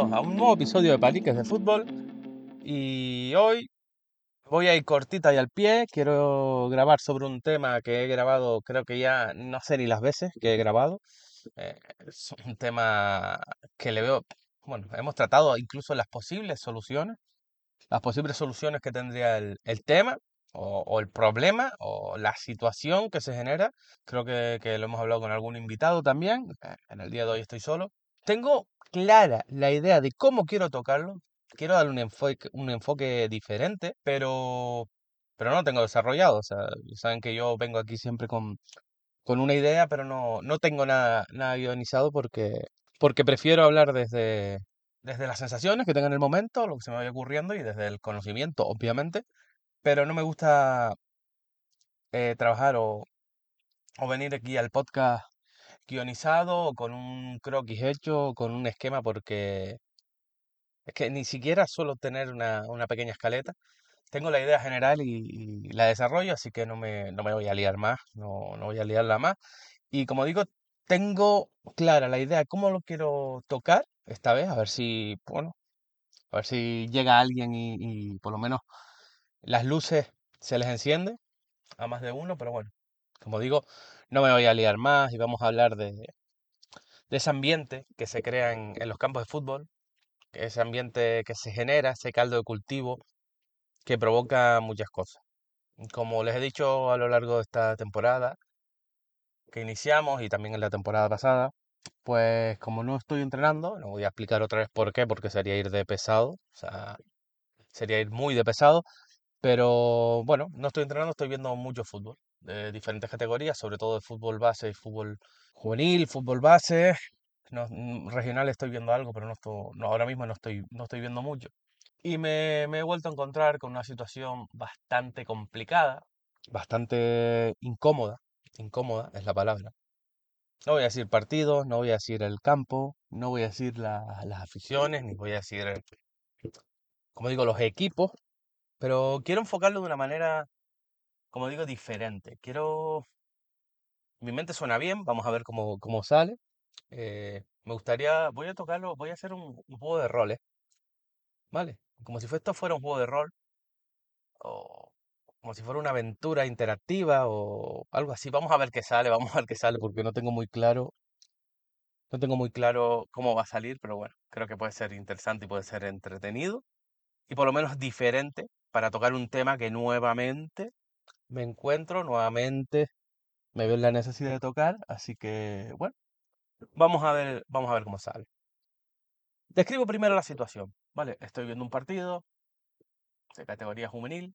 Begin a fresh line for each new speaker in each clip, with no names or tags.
A un nuevo episodio de Paliques de Fútbol. Y hoy voy a ir cortita y al pie. Quiero grabar sobre un tema que he grabado, creo que ya no sé ni las veces que he grabado. Eh, es un tema que le veo, bueno, hemos tratado incluso las posibles soluciones, las posibles soluciones que tendría el, el tema o, o el problema o la situación que se genera. Creo que, que lo hemos hablado con algún invitado también. Eh, En el día de hoy estoy solo. Tengo clara la idea de cómo quiero tocarlo. Quiero darle un enfoque, diferente, pero, pero no lo tengo desarrollado. O sea, saben que yo vengo aquí siempre con, con una idea, pero no, no tengo nada, nada guionizado porque, porque prefiero hablar desde, desde las sensaciones que tenga en el momento, lo que se me vaya ocurriendo y desde el conocimiento, obviamente. Pero no me gusta eh, trabajar o, o venir aquí al podcast guionizado o con un croquis hecho, o con un esquema, porque es que ni siquiera suelo tener una, una pequeña escaleta. Tengo la idea general y, la desarrollo, así que no me, no me voy a liar más, no, no voy a liarla más. Y como digo, tengo clara la idea de cómo lo quiero tocar esta vez, a ver si, bueno, a ver si llega alguien y, y por lo menos las luces se les enciende a más de uno, pero bueno, como digo, no me voy a liar más y vamos a hablar de, ese ambiente que se crea en, en los campos de fútbol, ese ambiente que se genera, ese caldo de cultivo que provoca muchas cosas. Como les he dicho a lo largo de esta temporada que iniciamos y también en la temporada pasada, pues como no estoy entrenando, no voy a explicar otra vez por qué, porque sería ir de pesado, o sea, sería ir muy de pesado, pero bueno, no estoy entrenando, estoy viendo mucho fútbol de diferentes categorías, sobre todo de fútbol base y fútbol juvenil, fútbol base. Mm, regional estoy viendo algo, pero no estoy, no, ahora mismo no estoy, no estoy viendo mucho. Y me, me he vuelto a encontrar con una situación bastante complicada, bastante incómoda. Incómoda es la palabra. No voy a decir partidos, no voy a decir el campo, no voy a decir la- las aficiones, ni voy a decir, como digo, los equipos, pero quiero enfocarlo de una manera, como digo, diferente. Quiero, mi mente suena bien, vamos a ver cómo, cómo sale. Eh, me gustaría, voy a tocarlo, voy a hacer un, un juego de roles, ¿vale? Como si esto fuera un juego de rol, o como si fuera una aventura interactiva, o algo así. Vamos a ver qué sale, vamos a ver qué sale, porque no tengo muy claro, no tengo muy claro cómo va a salir, pero bueno, creo que puede ser interesante y puede ser entretenido, y por lo menos diferente, para tocar un tema que nuevamente me encuentro, nuevamente me veo en la necesidad de tocar, así que bueno, vamos a ver, vamos a ver cómo sale. Describo primero la situación, ¿vale? Estoy viendo un partido de categoría juvenil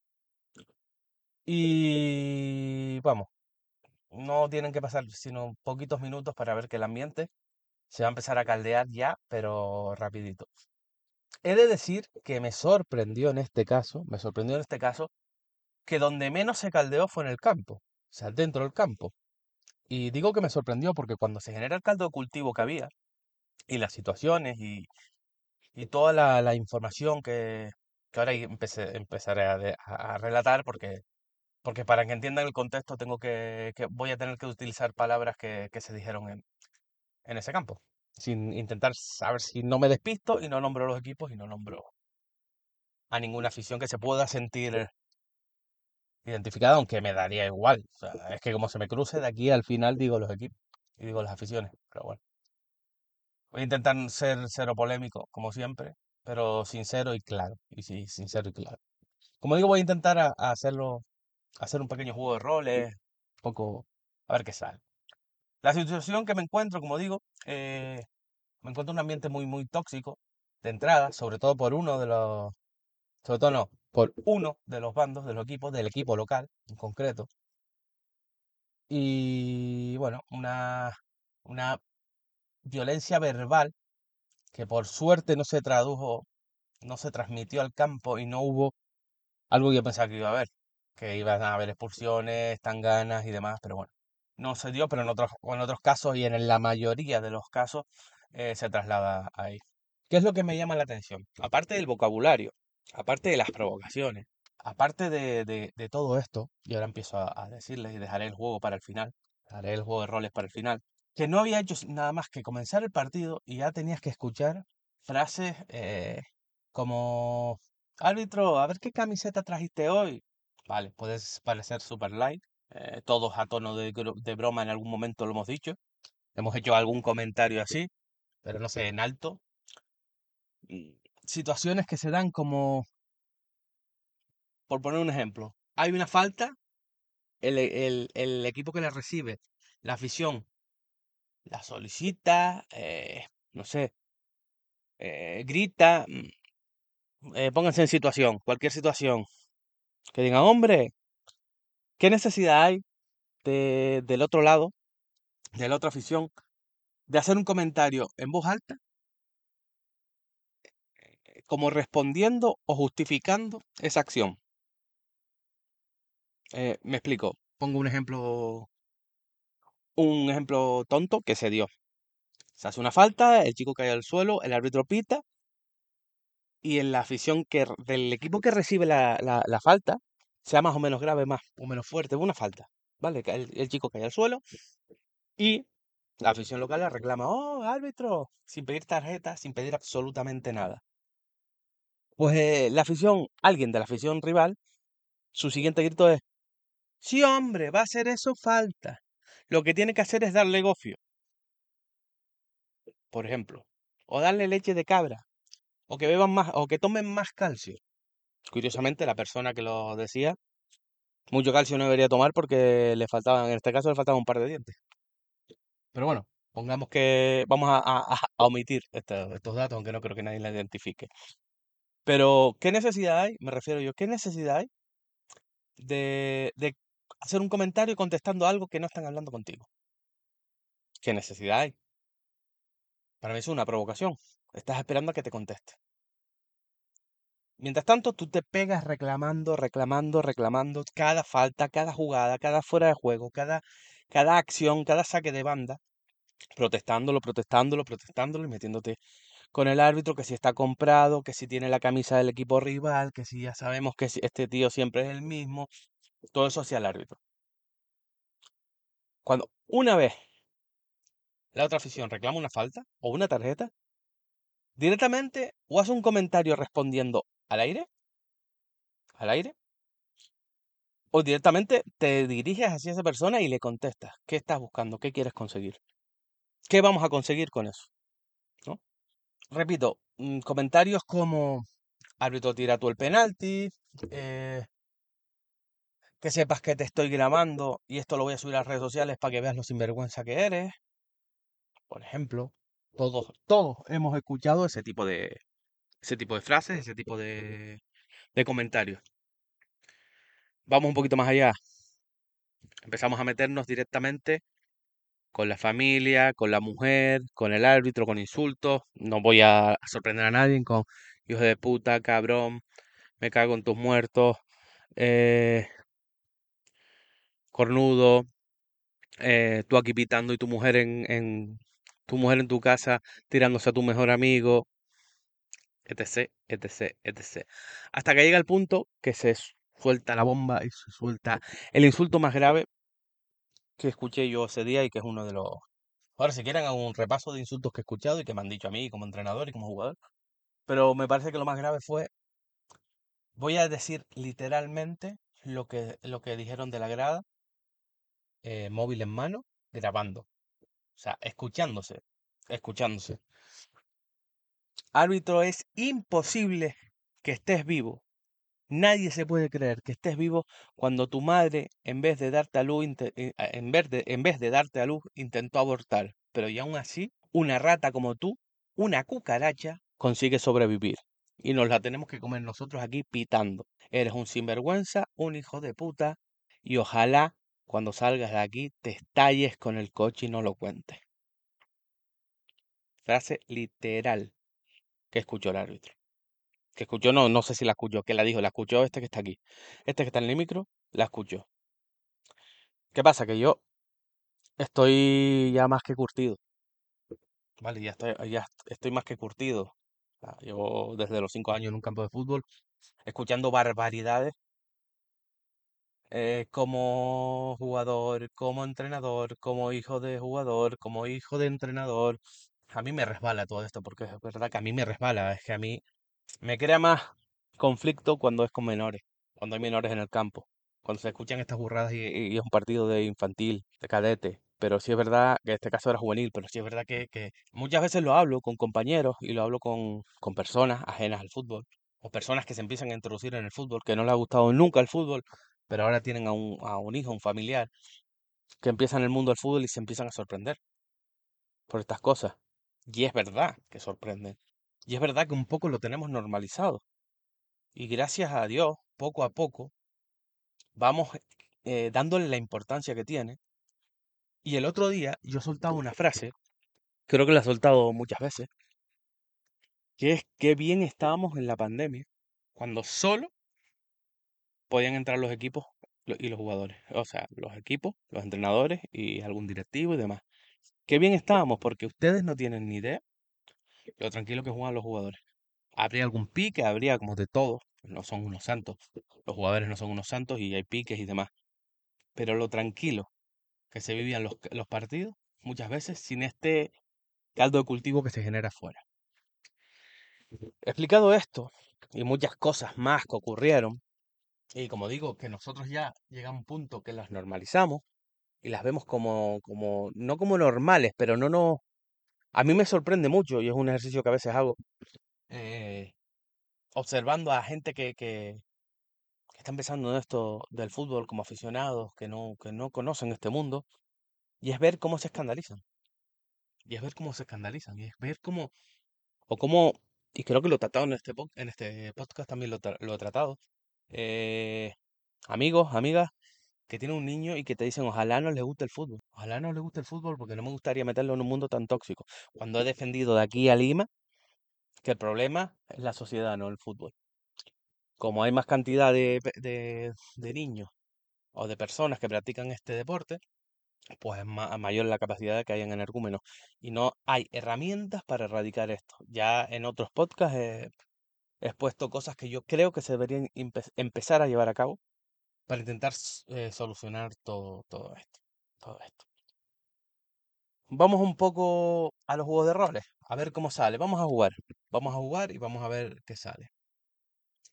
y vamos, no tienen que pasar sino poquitos minutos para ver que el ambiente se va a empezar a caldear ya, pero rapidito. He de decir que me sorprendió en este caso, me sorprendió en este caso, que donde menos se caldeó fue en el campo, o sea, dentro del campo. Y digo que me sorprendió porque cuando se genera el caldo de cultivo que había, y las situaciones y, y toda la, información que, que ahora empecé, empezaré a- a relatar, porque, porque para que entiendan el contexto tengo que, que voy a tener que utilizar palabras que, que se dijeron en, en ese campo, sin intentar saber si no me despisto y no nombro los equipos y no nombro a ninguna afición que se pueda sentir identificada, aunque me daría igual. O sea, es que como se me cruce de aquí al final digo los equipos y digo las aficiones, pero bueno. Voy a intentar ser cero polémico, como siempre, pero sincero y claro. Y sí, sincero y claro. Como digo, voy a intentar a- a hacerlo, hacer un pequeño juego de roles, un poco, a ver qué sale. La situación que me encuentro, como digo, eh, me encuentro en un ambiente muy, muy tóxico de entrada, sobre todo por uno de los, sobre todo no, por uno de los bandos, de los equipos, del equipo local en concreto. Y bueno, una, una violencia verbal que por suerte no se tradujo, no se transmitió al campo y no hubo algo que yo pensaba que iba a haber, que iban a haber expulsiones, tanganas y demás, pero bueno, no se dio, pero en otros, otros casos y en la mayoría de los casos eh, se traslada ahí. ¿Qué es lo que me llama la atención? Aparte del vocabulario, aparte de las provocaciones, aparte de, de- todo esto, y ahora empiezo a, decirles y dejaré el juego para el final, haré el juego de roles para el final, que no había hecho nada más que comenzar el partido y ya tenías que escuchar frases eh, como, árbitro, a ver qué camiseta trajiste hoy. Vale, puedes parecer super light, eh, todos a tono de, de broma en algún momento lo hemos dicho, hemos hecho algún comentario así, pero no sé, en alto. Mm, Situaciones que se dan como, por poner un ejemplo, hay una falta, el, el- el equipo que la recibe, la afición, la solicita, eh, no sé, eh, grita, mm, eh, pónganse en situación, cualquier situación, que digan, hombre, ¿qué necesidad hay de- del otro lado, de la otra afición, de hacer un comentario en voz alta, como respondiendo o justificando esa acción? Eh, me explico, pongo un ejemplo, un ejemplo tonto que se dio. Se hace una falta, el chico cae al suelo, el árbitro pita y en la afición que, del equipo que recibe la, la- la falta, sea más o menos grave, más o menos fuerte, una falta, ¿vale? El, el chico cae al suelo y la afición local le reclama, oh, árbitro, sin pedir tarjeta, sin pedir absolutamente nada. Pues eh, la afición, alguien de la afición rival, su siguiente grito es, sí, hombre, va a hacer eso falta. Lo que tiene que hacer es darle gofio, por ejemplo, o darle leche de cabra, o que beban más, o que tomen más calcio. Curiosamente, la persona que lo decía, mucho calcio no debería tomar porque le faltaban, en este caso le faltaban un par de dientes. Pero bueno, pongamos que vamos a, omitir este- estos datos, aunque no creo que nadie la identifique. Pero, ¿qué necesidad hay? Me refiero yo, ¿qué necesidad hay de, de hacer un comentario contestando algo que no están hablando contigo? ¿Qué necesidad hay? Para mí es una provocación. Estás esperando a que te conteste. Mientras tanto, tú te pegas reclamando, reclamando, reclamando cada falta, cada jugada, cada fuera de juego, cada, cada acción, cada saque de banda, protestándolo, protestándolo, protestándolo y metiéndote con el árbitro, que si está comprado, que si tiene la camisa del equipo rival, que si ya sabemos que este tío siempre es el mismo, todo eso hacia el árbitro. Cuando una vez la otra afición reclama una falta o una tarjeta, directamente o hace un comentario respondiendo al aire, al aire, o directamente te diriges hacia esa persona y le contestas, ¿qué estás buscando? ¿Qué quieres conseguir? ¿Qué vamos a conseguir con eso? ¿No? Repito, mm, comentarios como árbitro tira tú el penalti, eh, que sepas que te estoy grabando y esto lo voy a subir a las redes sociales para que veas lo sinvergüenza que eres. Por ejemplo, todos, todos hemos escuchado ese tipo de, ese tipo de frases, ese tipo de, de comentarios. Vamos un poquito más allá. Empezamos a meternos directamente con la familia, con la mujer, con el árbitro, con insultos. No voy a sorprender a nadie con hijo de puta, cabrón, me cago en tus muertos, eh, cornudo, eh, tú aquí pitando y tu mujer en, en tu mujer en tu casa tirándose a tu mejor amigo, etc, etc, etc. Hasta que llega el punto que se su- suelta la bomba y se suelta el insulto más grave que escuché yo ese día y que es uno de los... Ahora, si quieren, hago un repaso de insultos que he escuchado y que me han dicho a mí como entrenador y como jugador. Pero me parece que lo más grave fue, voy a decir literalmente lo que, lo que dijeron de la grada, eh, móvil en mano, grabando. O sea, escuchándose, escuchándose. Árbitro, es imposible que estés vivo. Nadie se puede creer que estés vivo cuando tu madre, en vez de darte a luz, eh, en vez de darte a luz, intentó abortar. Pero y aún así, una rata como tú, una cucaracha, consigue sobrevivir. Y nos la tenemos que comer nosotros aquí pitando. Eres un sinvergüenza, un hijo de puta, y ojalá cuando salgas de aquí te estalles con el coche y no lo cuentes. Frase literal. que escuchó el árbitro. Que escuchó, no, no sé si la escuchó, que la dijo, la escuchó este que está aquí. Este que está en el micro, la escuchó. ¿Qué pasa? Que yo estoy ya más que curtido. Vale, ya estoy, ya estoy más que curtido. Ah, Llevo desde los cinco años en un campo de fútbol, escuchando barbaridades eh, como jugador, como entrenador, como hijo de jugador, como hijo de entrenador. A mí me resbala todo esto, porque es verdad que a mí me resbala, es que a mí me crea más conflicto cuando es con menores, cuando hay menores en el campo, cuando se escuchan estas burradas y, es un partido de infantil, de cadete. Pero sí es verdad que este caso era juvenil, pero sí es verdad que, muchas veces lo hablo con compañeros y lo hablo con, con personas ajenas al fútbol, o personas que se empiezan a introducir en el fútbol, que no les ha gustado nunca el fútbol, pero ahora tienen a un, a un hijo, un familiar, que empieza en el mundo del fútbol y se empiezan a sorprender por estas cosas. Y es verdad que sorprenden. Y es verdad que un poco lo tenemos normalizado. Y gracias a Dios, poco a poco, vamos eh, dándole la importancia que tiene. Y el otro día yo soltaba una frase, creo que la he soltado muchas veces, que es que bien estábamos en la pandemia, cuando solo podían entrar los equipos y los jugadores. O sea, los equipos, los entrenadores y algún directivo y demás. Qué bien estábamos, porque ustedes no tienen ni idea lo tranquilo que juegan los jugadores. Habría algún pique, habría como de todo. No son unos santos. Los jugadores no son unos santos y hay piques y demás. Pero lo tranquilo que se vivían los, los partidos, muchas veces sin este caldo de cultivo que se genera afuera. Explicado esto y muchas cosas más que ocurrieron, y como digo, que nosotros ya llegamos a un punto que las normalizamos y las vemos como, como, no como normales, pero no nos... A mí me sorprende mucho y es un ejercicio que a veces hago, eh, observando a gente que, que, está empezando en esto del fútbol como aficionados, que no, que no conocen este mundo, y es ver cómo se escandalizan. Y es ver cómo se escandalizan. Y es ver cómo, o cómo, y creo que lo he tratado en este, en este podcast también lo, lo he tratado. eh, amigos, amigas, que tienen un niño y que te dicen, ojalá no les guste el fútbol. Ojalá no les guste el fútbol porque no me gustaría meterlo en un mundo tan tóxico. Cuando he defendido de aquí a Lima que el problema es la sociedad, no el fútbol. Como hay más cantidad de, de, de niños o de personas que practican este deporte, pues es ma- mayor la capacidad de que hayan energúmenos. Y no hay herramientas para erradicar esto. Ya en otros podcasts he, he expuesto cosas que yo creo que se deberían empe- empezar a llevar a cabo para intentar eh, solucionar todo, todo esto. Todo esto. Vamos un poco a los juegos de roles, a ver cómo sale. Vamos a jugar. Vamos a jugar y vamos a ver qué sale.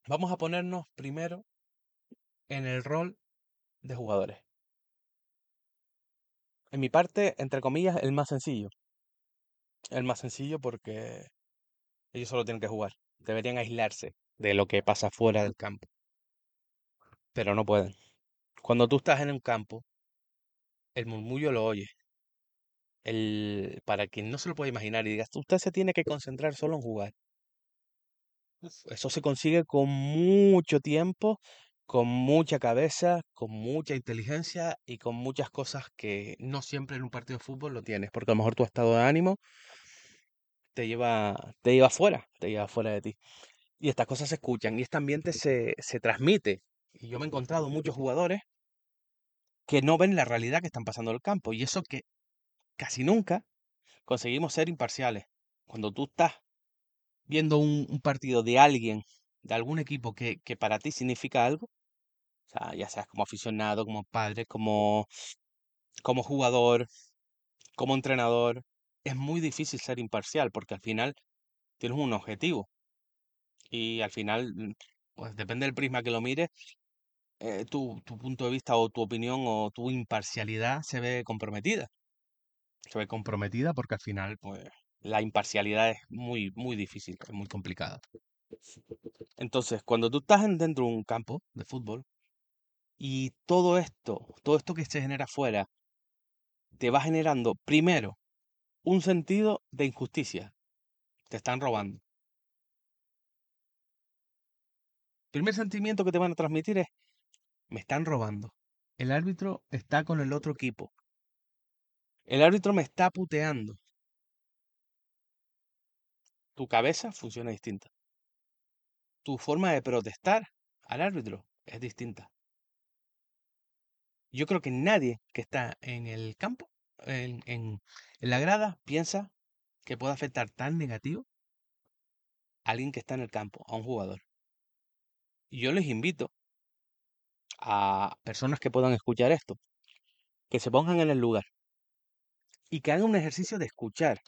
Vamos a ponernos primero en el rol de jugadores. En mi parte, entre comillas, el más sencillo. El más sencillo porque ellos solo tienen que jugar. Deberían aislarse de lo que pasa fuera del campo. Pero no pueden. Cuando tú estás en un campo, el murmullo lo oyes. El, para quien no se lo puede imaginar y digas, usted se tiene que concentrar solo en jugar. Eso se consigue con mucho tiempo, con mucha cabeza, con mucha inteligencia y con muchas cosas que no siempre en un partido de fútbol lo tienes, porque a lo mejor tu estado de ánimo te lleva, te lleva fuera, te lleva fuera de ti. Y estas cosas se escuchan y este ambiente se, se transmite. Y yo me he encontrado muchos jugadores que no ven la realidad que están pasando en el campo. Y eso que casi nunca conseguimos ser imparciales. Cuando tú estás viendo un, partido de alguien, de algún equipo que, que para ti significa algo, o sea, ya seas como aficionado, como padre, como, como jugador, como entrenador, es muy difícil ser imparcial porque al final tienes un objetivo. Y al final, mm, pues depende del prisma que lo mires, eh, tu, tu punto de vista o tu opinión o tu imparcialidad se ve comprometida. Se ve comprometida porque al final, pues, la imparcialidad es muy, muy difícil, es muy complicada. Entonces, cuando tú estás en- dentro de un campo de fútbol y todo esto, todo esto que se genera afuera, te va generando primero un sentido de injusticia. Te están robando. Primer sentimiento que te van a transmitir es, me están robando. El árbitro está con el otro equipo. El árbitro me está puteando. tu cabeza funciona distinta. Tu forma de protestar al árbitro es distinta. Yo creo que nadie que está en el campo, en, la grada, piensa que puede afectar tan negativo a alguien que está en el campo, a un jugador. Y yo les invito a personas que puedan escuchar esto, que se pongan en el lugar y que hagan un ejercicio de escuchar,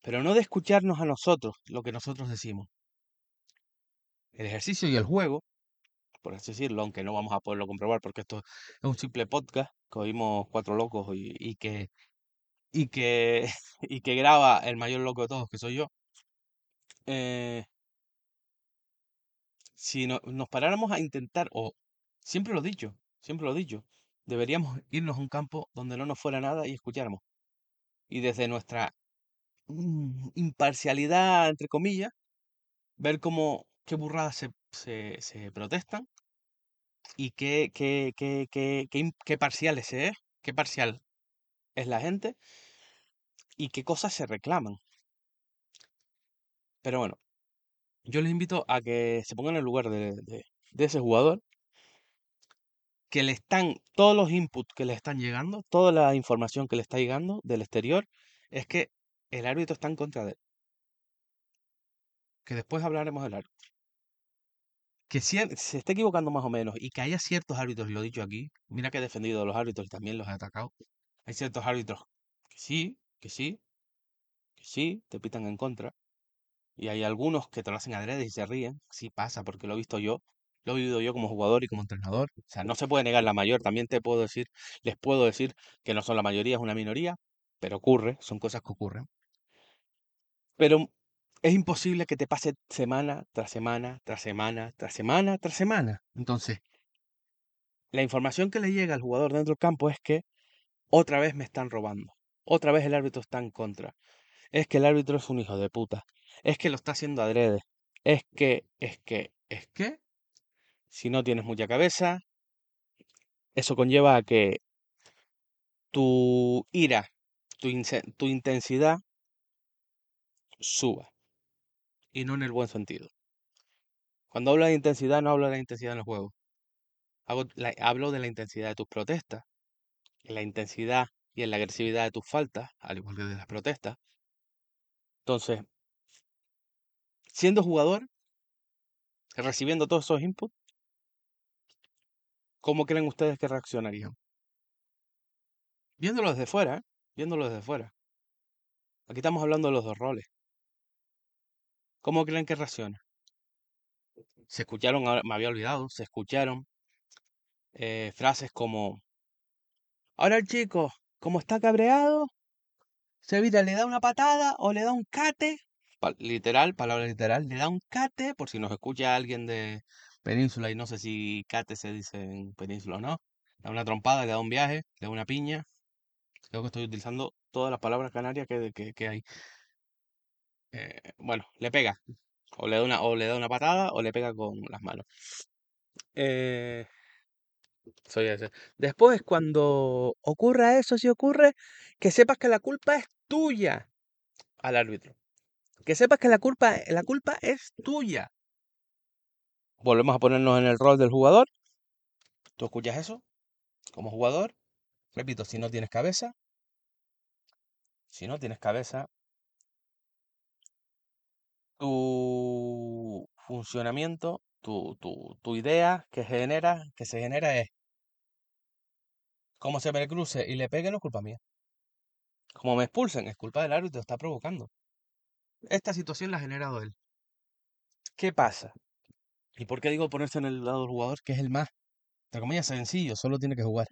pero no de escucharnos a nosotros lo que nosotros decimos. El ejercicio y el juego, por así decirlo, aunque no vamos a poderlo comprobar porque esto es un simple podcast que oímos cuatro locos y, que y que y que graba el mayor loco de todos, que soy yo. eh, si no- nos paráramos a intentar, o siempre lo he dicho, siempre lo he dicho, deberíamos irnos a un campo donde no nos fuera nada y escucháramos. Y desde nuestra mm, imparcialidad, entre comillas, ver cómo qué burradas se, se, protestan y qué, qué, qué, qué, qué, qué parciales se es, qué parcial es la gente y qué cosas se reclaman. Pero bueno, yo les invito a que se pongan en el lugar de- de ese jugador, que le están, todos los inputs que le están llegando, toda la información que le está llegando del exterior, es que el árbitro está en contra de él. Que después hablaremos del árbitro. Que se esté equivocando más o menos y que haya ciertos árbitros, y lo he dicho aquí, mira que he defendido a los árbitros y también los he atacado. Hay ciertos árbitros que sí, que sí, que sí, te pitan en contra. Y hay algunos que te lo hacen adrede y se ríen. Sí pasa, porque lo he visto yo. Lo he vivido yo como jugador y como entrenador. O sea, no se puede negar la mayor. También te puedo decir, les puedo decir que no son la mayoría, es una minoría, pero ocurre, son cosas que ocurren. Pero es imposible que te pase semana tras semana, tras semana, tras semana, tras semana. Entonces, la información que le llega al jugador dentro del campo es que otra vez me están robando. Otra vez el árbitro está en contra. Es que el árbitro es un hijo de puta. Es que lo está haciendo adrede. Es que, es que, es que, si no tienes mucha cabeza, eso conlleva a que tu ira, tu, tu intensidad suba. Y no en el buen sentido. Cuando hablo de intensidad, no hablo de la intensidad en el juego. Hago la- hablo de la intensidad de tus protestas, en la intensidad y en la agresividad de tus faltas, al igual que de las protestas. Entonces, siendo jugador, recibiendo todos esos inputs, ¿cómo creen ustedes que reaccionarían? Viéndolo desde fuera, ¿eh? Viéndolo desde fuera. Aquí estamos hablando de los dos roles. ¿Cómo creen que reacciona? Se escucharon, me había olvidado, se escucharon eh, frases como, ahora el chico, como está cabreado, se le da una patada o le da un cate, literal, palabra literal, le da un cate, por si nos escucha alguien de Península y no sé si cate se dice en Península o no, le da una trompada, le da un viaje, le da una piña, creo que estoy utilizando todas las palabras canarias que, hay. Eh, bueno, le pega, o le da una, o le da una patada o le pega con las manos. Eh. Después, cuando ocurra eso, si ocurre, que sepas que la culpa es tuya al árbitro. Que sepas que la culpa, la culpa es tuya. Volvemos a ponernos en el rol del jugador. Tú escuchas eso como jugador. Repito, si no tienes cabeza, si no tienes cabeza, tu funcionamiento, tu, tu, tu idea que genera, que se genera es como se me cruce y le pegue, no es culpa mía. Como me expulsen, es culpa del árbitro, está provocando. Esta situación la ha generado él. ¿Qué pasa? ¿Y por qué digo ponerse en el lado del jugador, que es el más, entre comillas, sencillo, solo tiene que jugar?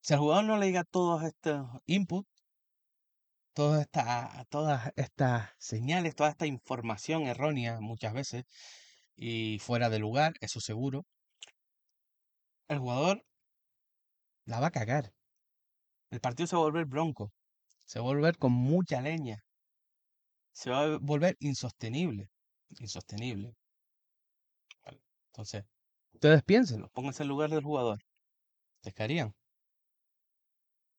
Si al jugador no le llega todos estos inputs, todas estas, todas estas señales, toda esta información errónea muchas veces y fuera de lugar, eso seguro, el jugador la va a cagar. El partido se va a volver bronco, se va a volver con mucha leña, se va a volver insostenible, insostenible. Entonces, ustedes piénsenlo, pónganse en lugar del jugador. ¿Les caerían?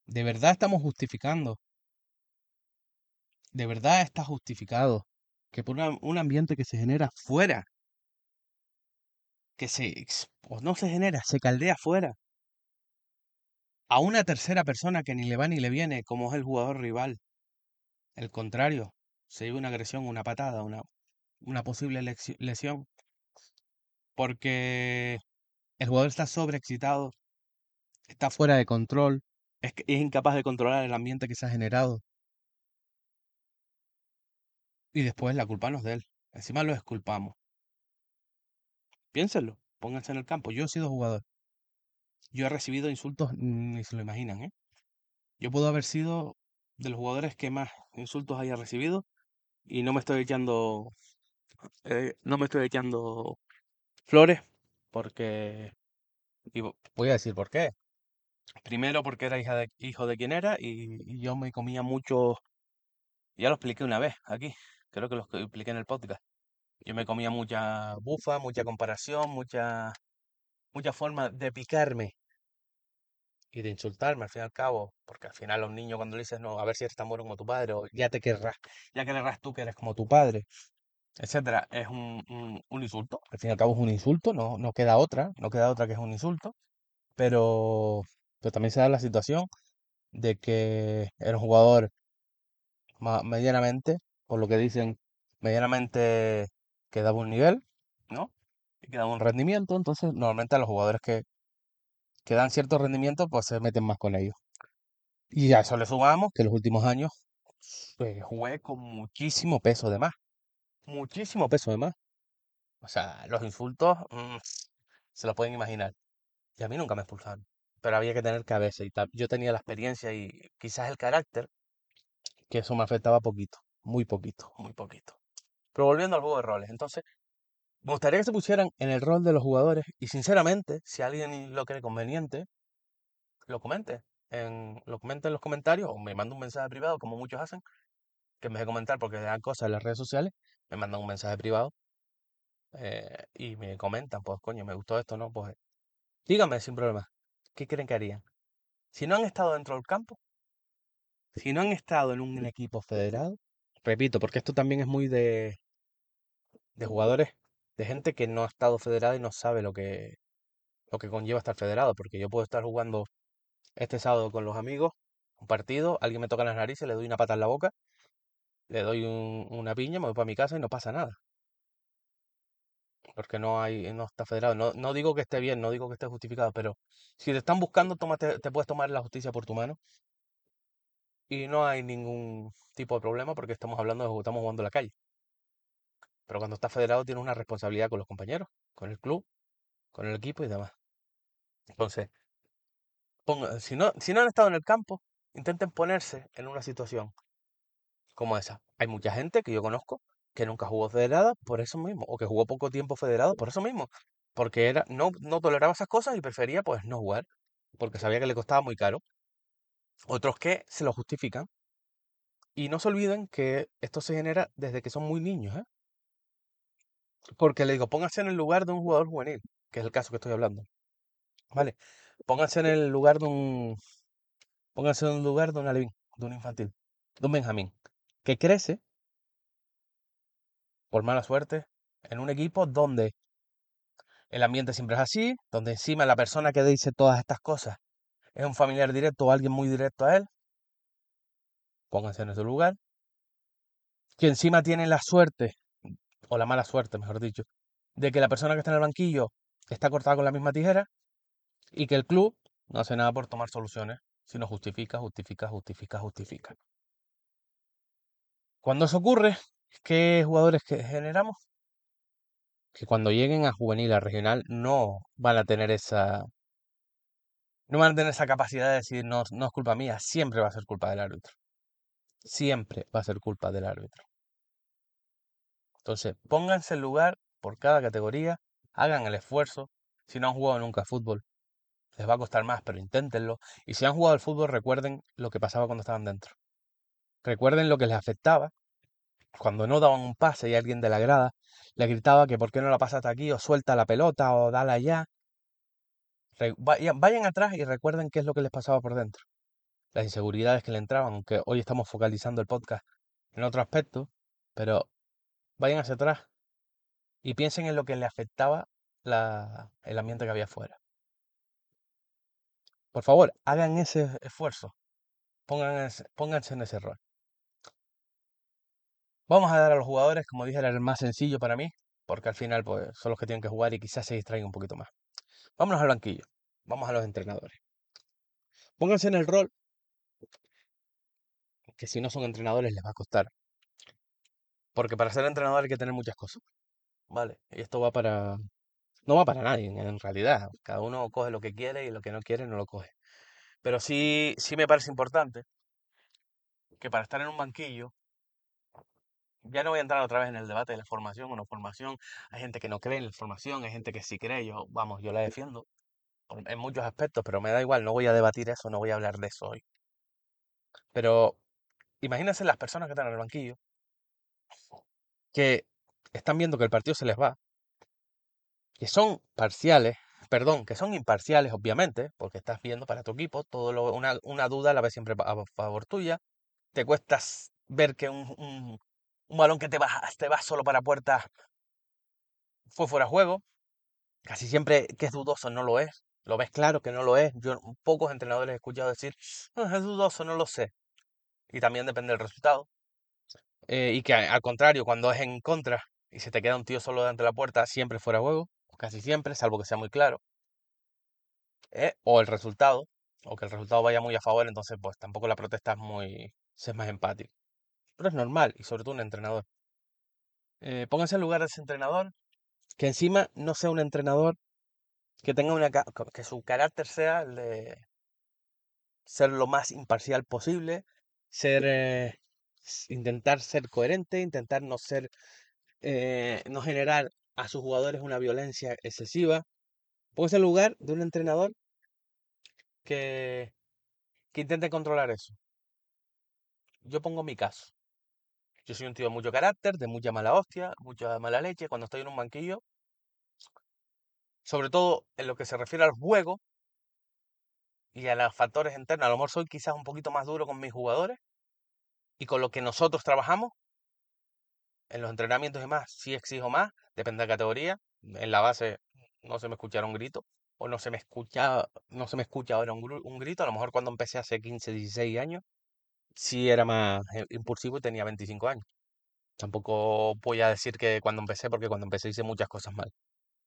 ¿De verdad estamos justificando? ¿De verdad está justificado que por una- un ambiente que se genera fuera, que se, o no se genera, se caldea fuera, a una tercera persona que ni le va ni le viene, como es el jugador rival. El contrario, se lleva una agresión, una patada, una, una posible lesión, porque el jugador está sobreexcitado, está fuera de control, es, incapaz de controlar el ambiente que se ha generado. Y después la culpa no es de él. Encima lo exculpamos. Piénsenlo, pónganse en el campo. Yo he sido jugador. Yo he recibido insultos, ni se lo imaginan, ¿eh? Yo puedo haber sido de los jugadores que más insultos haya recibido y no me estoy echando, eh, no me estoy echando flores porque, y voy a decir por qué. Primero porque era hija de, hijo de quien era y, y yo me comía mucho, ya lo expliqué una vez aquí, creo que lo expliqué en el podcast. Yo me comía mucha bufa, mucha comparación, mucha, mucha forma de picarme y de insultarme al fin y al cabo, porque al final los niños cuando le dices, no, a ver si eres tan bueno como tu padre, o ya te querrás, ya querrás tú que eres como tu padre, etcétera, es un, un, insulto, al fin y al cabo es un insulto, no, no queda otra, no queda otra que es un insulto, pero, pero también se da la situación de que era un jugador medianamente, por lo que dicen, medianamente que daba un nivel, ¿no? Y que daba un rendimiento, entonces normalmente a los jugadores que, que dan cierto rendimiento, pues se meten más con ellos. Y a eso le sumamos que en los últimos años pues, jugué con muchísimo peso de más. Muchísimo peso de más. O sea, los insultos mm, se los pueden imaginar. Y a mí nunca me expulsaron. Pero había que tener cabeza. Y yo tenía la experiencia y quizás el carácter, que eso me afectaba poquito. Muy poquito, muy poquito. Pero volviendo al juego de roles. Entonces, me gustaría que se pusieran en el rol de los jugadores. Y sinceramente, si alguien lo cree conveniente, lo comente. En, lo comente en los comentarios o me manda un mensaje privado, como muchos hacen que en vez de comentar porque dan cosas en las redes sociales, me mandan un mensaje privado eh, y me comentan, pues coño, me gustó esto, ¿no? Pues díganme sin problema, ¿qué creen que harían? Si no han estado dentro del campo, si no han estado en un equipo federado, repito, porque esto también es muy de, de jugadores, de gente que no ha estado federada y no sabe lo que, lo que conlleva estar federado, porque yo puedo estar jugando este sábado con los amigos, un partido, alguien me toca las narices, le doy una pata en la boca, le doy un- una piña, me voy para mi casa y no pasa nada. porque no hay, no está federado. No, no digo que esté bien, no digo que esté justificado, pero si te están buscando, tómate- te puedes tomar la justicia por tu mano y no hay ningún tipo de problema porque estamos hablando de que estamos jugando en la calle. Pero cuando estás federado tienes una responsabilidad con los compañeros, con el club, con el equipo y demás. Entonces, ponga- si no, si no han estado en el campo, intenten ponerse en una situación como esa. Hay mucha gente que yo conozco que nunca jugó federada por eso mismo, o que jugó poco tiempo federado por eso mismo, porque era, no, no toleraba esas cosas y prefería pues no jugar, porque sabía que le costaba muy caro. Otros que se lo justifican. Y no se olviden que esto se genera desde que son muy niños, ¿eh? Porque le digo, pónganse en el lugar de un jugador juvenil, que es el caso que estoy hablando. ¿Vale? Pónganse en el lugar de un, pónganse en el lugar de un alevín, de un infantil, de un benjamín, que crece por mala suerte, en un equipo donde el ambiente siempre es así, donde encima la persona que dice todas estas cosas es un familiar directo o alguien muy directo a él, pónganse en ese lugar, que encima tiene la suerte, o la mala suerte, mejor dicho, de que la persona que está en el banquillo está cortada con la misma tijera y que el club no hace nada por tomar soluciones, sino justifica, justifica, justifica, justifica. Cuando eso ocurre, ¿qué jugadores que generamos? que cuando lleguen a juvenil, a regional, no van a tener esa, no van a tener esa capacidad de decir, no, no es culpa mía, siempre va a ser culpa del árbitro. Siempre va a ser culpa del árbitro. Entonces, pónganse en lugar por cada categoría, hagan el esfuerzo. Si no han jugado nunca fútbol, les va a costar más, pero inténtenlo. Y si han jugado al fútbol, recuerden lo que pasaba cuando estaban dentro. Recuerden lo que les afectaba cuando no daban un pase y alguien de la grada le gritaba que por qué no la pasas aquí, o suelta la pelota, o dala allá. Vayan, atrás y recuerden qué es lo que les pasaba por dentro. Las inseguridades que le entraban, aunque hoy estamos focalizando el podcast en otro aspecto, pero vayan hacia atrás y piensen en lo que le afectaba la- el ambiente que había afuera. Por favor, hagan ese esfuerzo. Pónganse, pónganse en ese rol. Vamos a dar a los jugadores, como dije, era el más sencillo para mí, porque al final pues, son los que tienen que jugar y quizás se distraigan un poquito más. Vámonos al banquillo. Vamos a los entrenadores. Pónganse en el rol que si no son entrenadores les va a costar. Porque para ser entrenador hay que tener muchas cosas. ¿Vale? Y esto va para... No va para nadie, en realidad. Cada uno coge lo que quiere y lo que no quiere no lo coge. Pero sí, sí me parece importante que para estar en un banquillo, ya no voy a entrar otra vez en el debate de la formación o no formación. Hay gente que no cree en la formación, hay gente que sí cree. Yo, vamos, yo la defiendo en muchos aspectos, pero me da igual, no voy a debatir eso, no voy a hablar de eso hoy. Pero imagínense las personas que están en el banquillo, que están viendo que el partido se les va, que son parciales, perdón, que son imparciales, obviamente, porque estás viendo para tu equipo, todo lo- una, una duda la ves siempre a favor tuya. Te cuestas ver que un, un- un balón que te va, te va solo para puerta fue fuera de juego. Casi siempre que es dudoso no lo es. Lo ves claro que no lo es. Yo pocos entrenadores he escuchado decir, "Ah, es dudoso, no lo sé. Y también depende del resultado. Eh, y que al contrario, cuando es en contra y se te queda un tío solo delante de la puerta, siempre fuera juego, casi siempre, salvo que sea muy claro. ¿eh? O el resultado, o que el resultado vaya muy a favor, entonces pues tampoco la protesta es muy, es más empático. Pero es normal, y sobre todo un entrenador. Eh, pónganse en lugar de ese entrenador, que encima no sea un entrenador que tenga una, que su carácter sea el de ser lo más imparcial posible, ser, eh, intentar ser coherente, intentar no ser, eh, no generar a sus jugadores una violencia excesiva. Póngase en lugar de un entrenador que, que intente controlar eso. Yo pongo mi caso. Yo soy un tío mucho carácter, de mucha mala hostia, mucha mala leche. Cuando estoy en un banquillo, sobre todo en lo que se refiere al juego y a los factores internos, a lo mejor soy quizás un poquito más duro con mis jugadores y con lo que nosotros trabajamos en los entrenamientos y más. Sí exijo más, depende de la categoría. En la base no se me escucharon gritos o no se me escucha, no se me escucha ahora un, un grito. A lo mejor cuando empecé hace 15, 16 años, sí era más impulsivo y tenía 25 años. Tampoco voy a decir que cuando empecé, porque cuando empecé hice muchas cosas mal.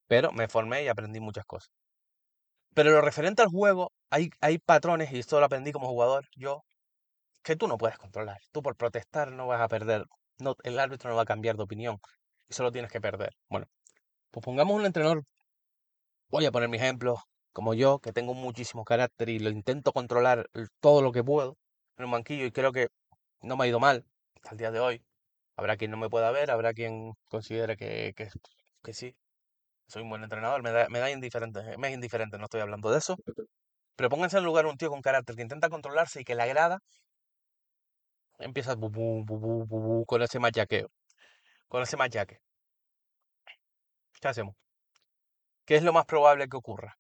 Pero me formé y aprendí muchas cosas. Pero lo referente al juego, hay, hay patrones, y esto lo aprendí como jugador, yo, que tú no puedes controlar. Tú por protestar no vas a perder. El árbitro no va a cambiar de opinión. Y solo tienes que perder. Bueno, pues pongamos un entrenador, voy a poner mi ejemplo, como yo, que tengo muchísimo carácter y lo intento controlar todo lo que puedo en un banquillo y creo que no me ha ido mal hasta el día de hoy. Habrá quien no me pueda ver, habrá quien considere que, que, que sí, soy un buen entrenador, me da, me da indiferente, me es indiferente, no estoy hablando de eso. Pero pónganse en lugar un tío con carácter que intenta controlarse y que le agrada, empieza bu, bu, bu, bu, bu, bu, con ese machaqueo, con ese machaque. ¿Qué hacemos? ¿Qué es lo más probable que ocurra?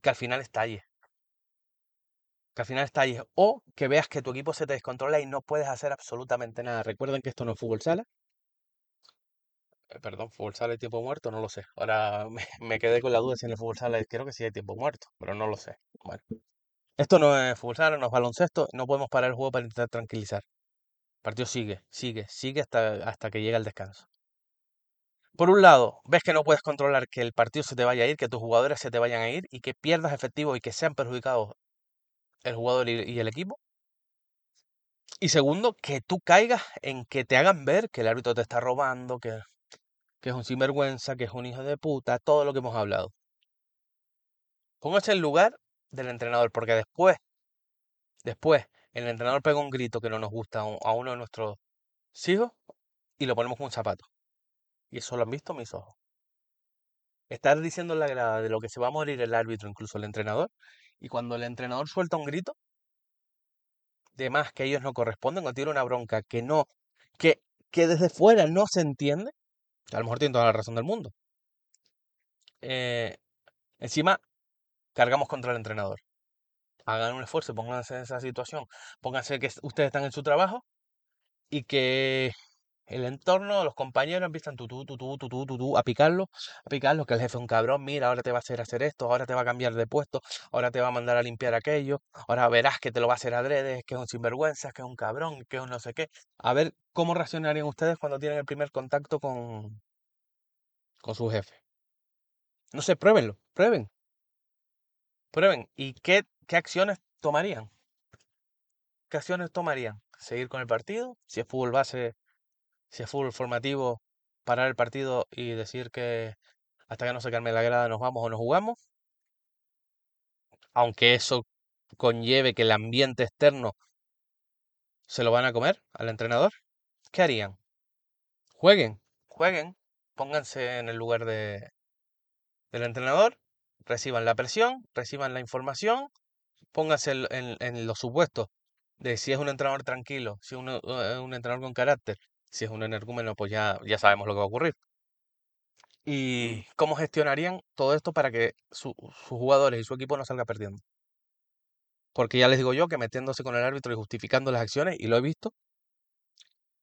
Que al final estalle. Que al final estalles. O que veas que tu equipo se te descontrola y no puedes hacer absolutamente nada. Recuerden que esto no es fútbol sala. Eh, perdón, fútbol sala y tiempo muerto, no lo sé. Ahora me, me quedé con la duda si en el fútbol sala creo que sí hay tiempo muerto, pero no lo sé. Bueno, esto no es fútbol sala, no es baloncesto, no podemos parar el juego para intentar tranquilizar. El partido sigue, sigue, sigue hasta, hasta que llega el descanso. Por un lado, ves que no puedes controlar que el partido se te vaya a ir, que tus jugadores se te vayan a ir y que pierdas efectivo y que sean perjudicados el jugador y, el equipo. Y segundo, que tú caigas en que te hagan ver que el árbitro te está robando, que, que es un sinvergüenza, que es un hijo de puta, todo lo que hemos hablado. Póngase en lugar del entrenador, porque después, después, el entrenador pega un grito que no nos gusta a uno de nuestros hijos y lo ponemos con un zapato. Y eso lo han visto mis ojos. Estar diciendo en la grada de lo que se va a morir el árbitro, incluso el entrenador, y cuando el entrenador suelta un grito, de más que ellos no corresponden, cuando tiene una bronca que no, que, que desde fuera no se entiende, a lo mejor tiene toda la razón del mundo. eh, encima, cargamos contra el entrenador. Hagan un esfuerzo, pónganse en esa situación, pónganse que ustedes están en su trabajo y que el entorno, los compañeros empiezan tú, tú, tú, tú, tú, tú, tú, a picarlo, a picarlo, que el jefe es un cabrón, mira, ahora te va a hacer hacer esto, ahora te va a cambiar de puesto, ahora te va a mandar a limpiar aquello, ahora verás que te lo va a hacer adrede, que es un sinvergüenza, que es un cabrón, que es un no sé qué. A ver cómo reaccionarían ustedes cuando tienen el primer contacto con, con su jefe. No sé, pruébenlo, prueben. Prueben. ¿Y qué, qué acciones tomarían? ¿Qué acciones tomarían? ¿Seguir con el partido? Si es fútbol base, si es fútbol formativo, parar el partido y decir que hasta que no se calme la grada nos vamos o nos jugamos. Aunque eso conlleve que el ambiente externo se lo van a comer al entrenador. ¿Qué harían? Jueguen, jueguen, pónganse en el lugar de, del entrenador, reciban la presión, reciban la información, pónganse en, en los supuestos de si es un entrenador tranquilo, si es un, eh, un entrenador con carácter, si es un energúmeno, pues ya, ya sabemos lo que va a ocurrir. ¿Y cómo gestionarían todo esto para que sus jugadores y su equipo no salga perdiendo? Porque ya les digo yo que metiéndose con el árbitro y justificando las acciones, y lo he visto,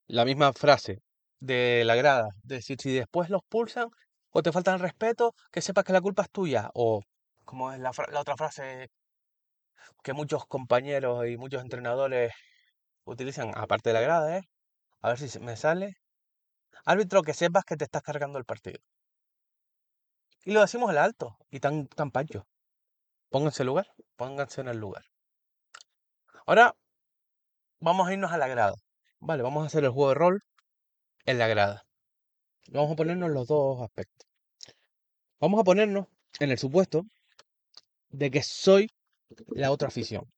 la misma frase de la grada, de decir, si después los pulsan o te faltan el respeto, que sepas que la culpa es tuya. O, como es la, la otra frase que muchos compañeros y muchos entrenadores utilizan, aparte de la grada, ¿eh? A ver si me sale. Árbitro, que sepas que te estás cargando el partido. Y lo decimos al alto y tan, tan pancho. Pónganse lugar, pónganse en el lugar. Ahora vamos a irnos a la grada. Vale, vamos a hacer el juego de rol en la grada. Vamos a ponernos los dos aspectos. Vamos a ponernos en el supuesto de que soy la otra afición.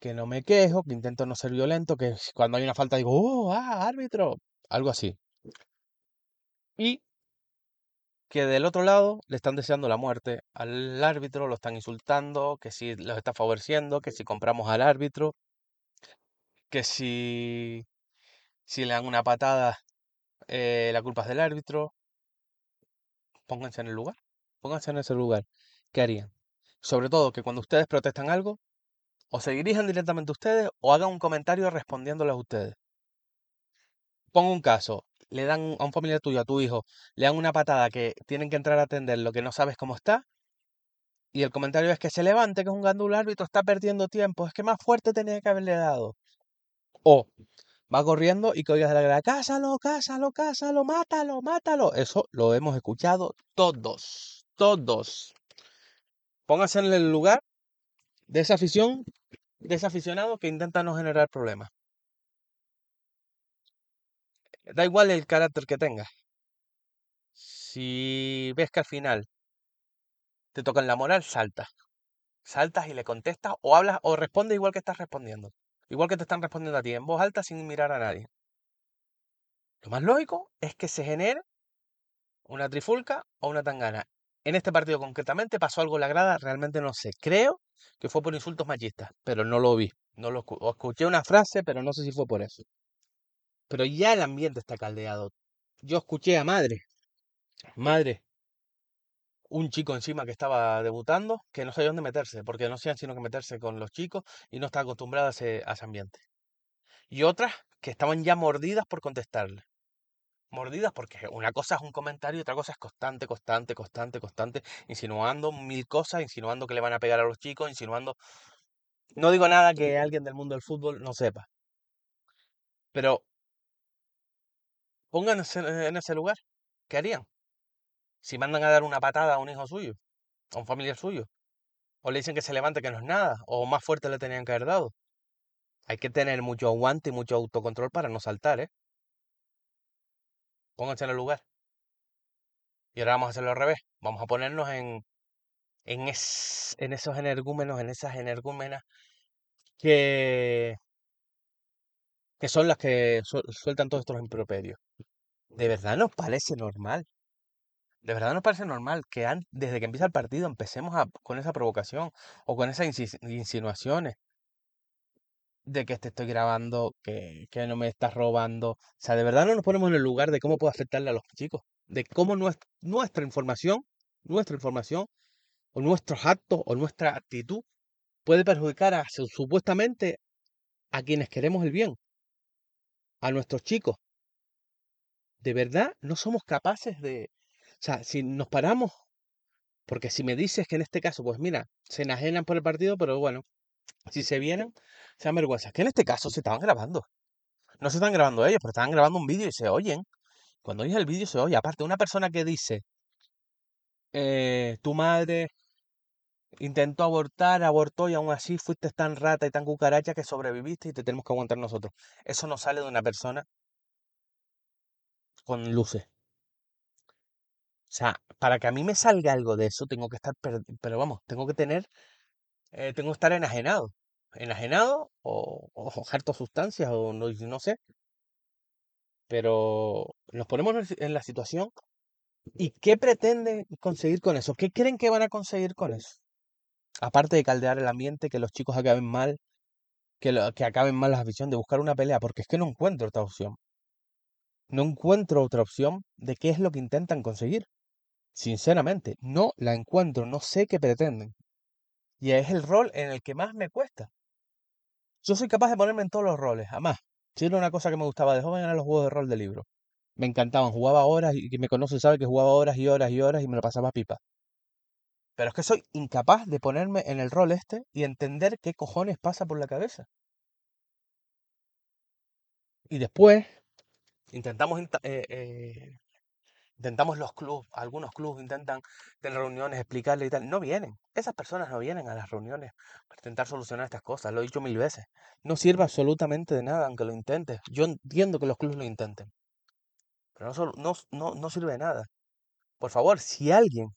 Que no me quejo, que intento no ser violento, que cuando hay una falta digo, oh, ah, árbitro, algo así. Y que del otro lado le están deseando la muerte al árbitro, lo están insultando, que si los está favoreciendo, que si compramos al árbitro, que si, si le dan una patada, eh, la culpa es del árbitro. Pónganse en el lugar, pónganse en ese lugar. ¿Qué harían? Sobre todo que cuando ustedes protestan algo, o se dirijan directamente a ustedes o hagan un comentario respondiéndoles a ustedes. Pongo un caso, le dan a un familiar tuyo, a tu hijo, le dan una patada que tienen que entrar a atender lo que no sabes cómo está, y el comentario es que se levante, que es un gandulo árbitro, está perdiendo tiempo, es que más fuerte tenía que haberle dado. O va corriendo y que oigas de la grada, cásalo, cásalo, cásalo, mátalo, mátalo. Eso lo hemos escuchado todos, todos. Pónganse en el lugar de esa afición, de aficionado que intenta no generar problemas. Da igual el carácter que tenga. Si ves que al final te tocan la moral, saltas. Saltas y le contestas o hablas o respondes igual que estás respondiendo. Igual que te están respondiendo a ti, en voz alta sin mirar a nadie. Lo más lógico es que se genere una trifulca o una tangana. En este partido concretamente pasó algo en la grada, realmente no sé. Creo que fue por insultos machistas, pero no lo vi. No lo escuché una frase, pero no sé si fue por eso. Pero ya el ambiente está caldeado. Yo escuché a madre, madre, un chico encima que estaba debutando, que no sabía dónde meterse, porque no sabían sino que meterse con los chicos y no estaba acostumbrada a ese, a ese ambiente. Y otras que estaban ya mordidas por contestarle. Mordidas porque una cosa es un comentario y otra cosa es constante, constante, constante, constante, insinuando mil cosas, insinuando que le van a pegar a los chicos, insinuando... No digo nada que alguien del mundo del fútbol no sepa. Pero Pónganse en ese lugar. ¿Qué harían? Si mandan a dar una patada a un hijo suyo, a un familiar suyo, o le dicen que se levante que no es nada, o más fuerte le tenían que haber dado. Hay que tener mucho aguante y mucho autocontrol para no saltar, ¿eh? Pónganse en el lugar. Y ahora vamos a hacerlo al revés. Vamos a ponernos en, en, en esos energúmenos, en esas energúmenas que, que son las que sueltan todos estos improperios. ¿De verdad nos parece normal? ¿De verdad nos parece normal que desde que empieza el partido empecemos con esa provocación o con esas insinuaciones de que te estoy grabando, que, que, no me estás robando? O sea, ¿de verdad no nos ponemos en el lugar de cómo puede afectarle a los chicos? De cómo nuestra información, nuestra información, o nuestros actos, o nuestra actitud puede perjudicar a, supuestamente a quienes queremos el bien. a nuestros chicos. De verdad, no somos capaces de... O sea, si nos paramos, porque si me dices que en este caso, pues mira, se enajenan por el partido, pero bueno, si se vienen, sean vergüenzas. Que en este caso se estaban grabando. No se están grabando ellos, pero estaban grabando un vídeo y se oyen. Cuando oyes el vídeo se oye. Aparte, una persona que dice, eh, tu madre intentó abortar, abortó y aún así fuiste tan rata y tan cucaracha que sobreviviste y te tenemos que aguantar nosotros. Eso no sale de una persona con luces. O sea, para que a mí me salga algo de eso, tengo que estar, per- pero vamos, tengo que tener, eh, tengo que estar enajenado. Enajenado o, o harto sustancias o no, no sé. Pero nos ponemos en la situación y ¿qué pretenden conseguir con eso? ¿Qué creen que van a conseguir con eso? Aparte de caldear el ambiente, que los chicos acaben mal, que, lo- que acaben mal la afición, de buscar una pelea, porque es que no encuentro otra opción. No encuentro otra opción de qué es lo que intentan conseguir. Sinceramente, no la encuentro, no sé qué pretenden. Y es el rol en el que más me cuesta. Yo soy capaz de ponerme en todos los roles, además. Si era una cosa que me gustaba de joven, eran los juegos de rol de libro. Me encantaban, jugaba horas y quien me conoce sabe que jugaba horas y horas y horas y me lo pasaba pipa. Pero es que soy incapaz de ponerme en el rol este y entender qué cojones pasa por la cabeza. Y después intentamos, eh, eh, intentamos los clubes, algunos clubes intentan tener reuniones, explicarle y tal. No vienen. Esas personas no vienen a las reuniones para intentar solucionar estas cosas. Lo he dicho mil veces. No sirve absolutamente de nada aunque lo intentes. Yo entiendo que los clubes lo intenten. Pero no, no, no, no sirve de nada. Por favor, si alguien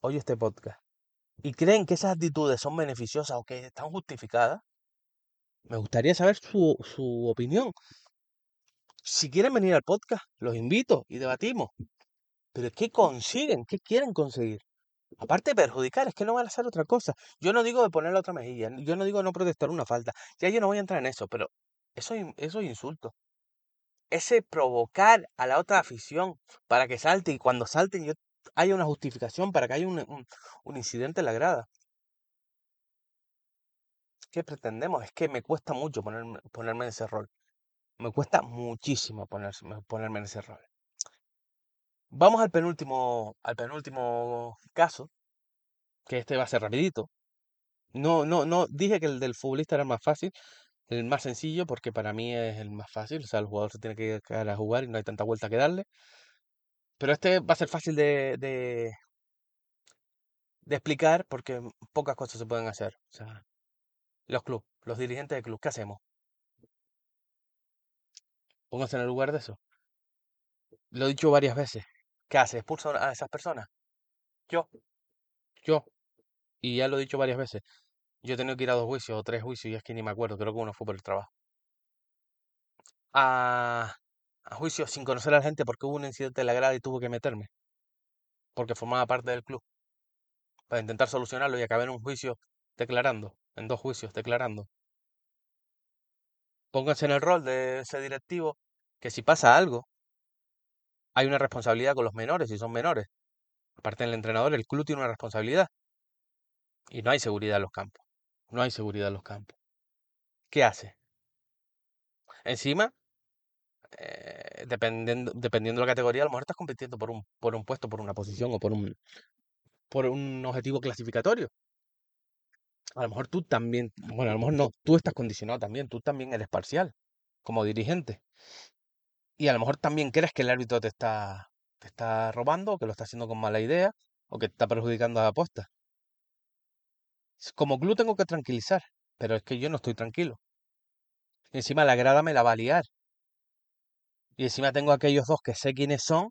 oye este podcast y creen que esas actitudes son beneficiosas o que están justificadas, me gustaría saber su, su opinión. Si quieren venir al podcast, los invito y debatimos. Pero ¿qué consiguen? ¿Qué quieren conseguir? Aparte de perjudicar, es que no van a hacer otra cosa. Yo no digo de poner la otra mejilla, yo no digo no protestar una falta. Ya yo no voy a entrar en eso, pero eso, es eso es insulto. Ese provocar a la otra afición para que salte y cuando salten yo haya una justificación para que haya un, un- un incidente en la grada. ¿Qué pretendemos? Es que me cuesta mucho ponerme, ponerme en ese rol. Me cuesta muchísimo ponerse- ponerme en ese rol. Vamos al penúltimo, al penúltimo caso, que este va a ser rapidito. No, no, no, dije que el del futbolista era el más fácil, el más sencillo, porque para mí es el más fácil. O sea, el jugador se tiene que quedar a jugar y no hay tanta vuelta que darle. Pero este va a ser fácil de, de, de explicar porque pocas cosas se pueden hacer. O sea, los clubes, los dirigentes del club, ¿qué hacemos? Pónganse en el lugar de eso. Lo he dicho varias veces. ¿Qué hace? ¿Expulsa a esas personas? Yo, yo. Y ya lo he dicho varias veces. Yo he tenido que ir a dos juicios o tres juicios y es que ni me acuerdo. Creo que uno fue por el trabajo. A, a juicio sin conocer a la gente porque hubo un incidente en la grada y tuve que meterme. Porque formaba parte del club. Para intentar solucionarlo y acabé en un juicio declarando. En dos juicios declarando. Pónganse en el rol de ese directivo que si pasa algo, hay una responsabilidad con los menores, si son menores. Aparte del entrenador, el club tiene una responsabilidad. Y no hay seguridad en los campos. No hay seguridad en los campos. ¿Qué hace? Encima, eh, dependiendo, dependiendo de la categoría, a lo mejor estás compitiendo por un, por un puesto, por una posición o por un, por un objetivo clasificatorio. A lo mejor tú también, bueno, a lo mejor no, tú estás condicionado también, tú también eres parcial como dirigente. Y a lo mejor también crees que el árbitro te está, te está robando, o que lo está haciendo con mala idea, o que te está perjudicando a la apuesta. Como club tengo que tranquilizar, pero es que yo no estoy tranquilo. Y encima la grada me la va a liar. Y encima tengo aquellos dos que sé quiénes son,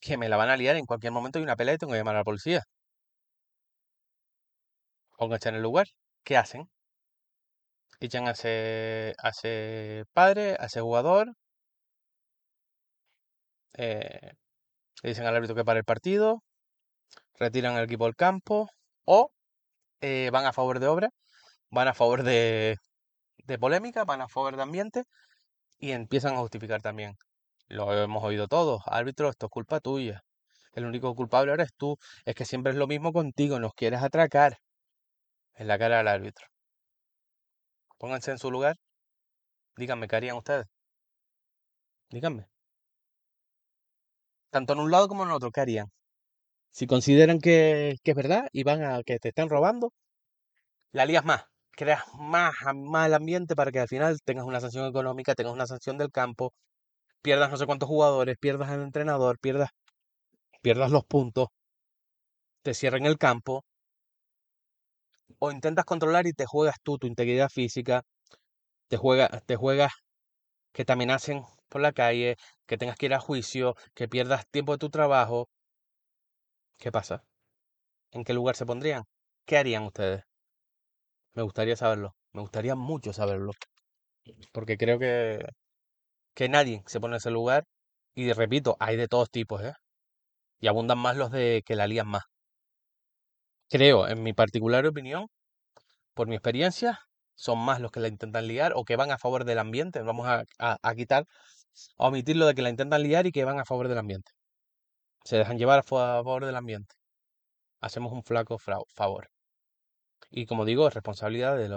que me la van a liar en cualquier momento hay una pelea y tengo que llamar a la policía. Pónganse en el lugar. ¿Qué hacen? Echan a ese, a ese padre, a ese jugador, eh, le dicen al árbitro que pare el partido, retiran al equipo del campo o eh, van a favor de obra, van a favor de, de polémica, van a favor de ambiente y empiezan a justificar también. Lo hemos oído todos. Árbitro, esto es culpa tuya. El único culpable ahora es tú. Es que siempre es lo mismo contigo. Nos quieres atracar en la cara del árbitro. Pónganse en su lugar. Díganme qué harían ustedes. Díganme. Tanto en un lado como en otro, ¿qué harían? Si consideran que, que es verdad y van a que te están robando, la lías más. Creas más, el ambiente para que al final tengas una sanción económica, tengas una sanción del campo, pierdas no sé cuántos jugadores, pierdas al entrenador, pierdas, pierdas los puntos, te cierren el campo, o intentas controlar y te juegas tú tu integridad física, te, juega, te juegas que te amenacen por la calle, que tengas que ir a juicio, que pierdas tiempo de tu trabajo. ¿Qué pasa? ¿En qué lugar se pondrían? ¿Qué harían ustedes? Me gustaría saberlo. Me gustaría mucho saberlo. Porque creo que, que nadie se pone en ese lugar. Y repito, hay de todos tipos, ¿eh? Y abundan más los de que la lían más. Creo, en mi particular opinión, por mi experiencia, son más los que la intentan liar o que van a favor del ambiente. Vamos a, quitar, a omitir lo de que la intentan liar y que van a favor del ambiente. Se dejan llevar a favor del ambiente. Hacemos un flaco favor. Y como digo, es responsabilidad de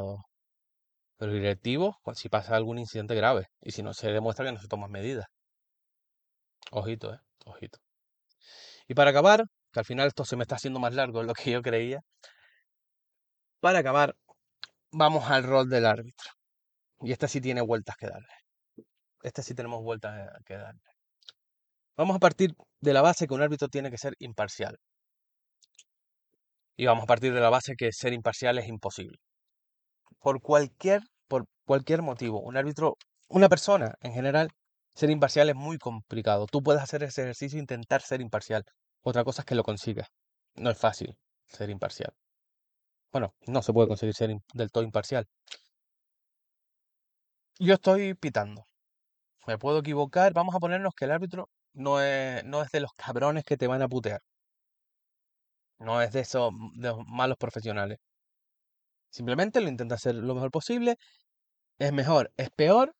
de los directivos si pasa algún incidente grave. Y si no se demuestra que no se toman medidas. Ojito, eh. Ojito. Y para acabar, que al final esto se me está haciendo más largo de lo que yo creía. Para acabar, vamos al rol del árbitro. Y este sí tiene vueltas que darle. Este sí tenemos vueltas que darle. Vamos a partir de la base que un árbitro tiene que ser imparcial. Y vamos a partir de la base que ser imparcial es imposible. Por cualquier, por cualquier motivo, un árbitro, una persona en general, ser imparcial es muy complicado. Tú puedes hacer ese ejercicio e intentar ser imparcial. Otra cosa es que lo consigas. No es fácil ser imparcial. Bueno, no se puede conseguir ser del todo imparcial. Yo estoy pitando. Me puedo equivocar. Vamos a ponernos que el árbitro no es, no es de los cabrones que te van a putear. No es de esos de malos profesionales. Simplemente lo intenta hacer lo mejor posible. Es mejor, es peor.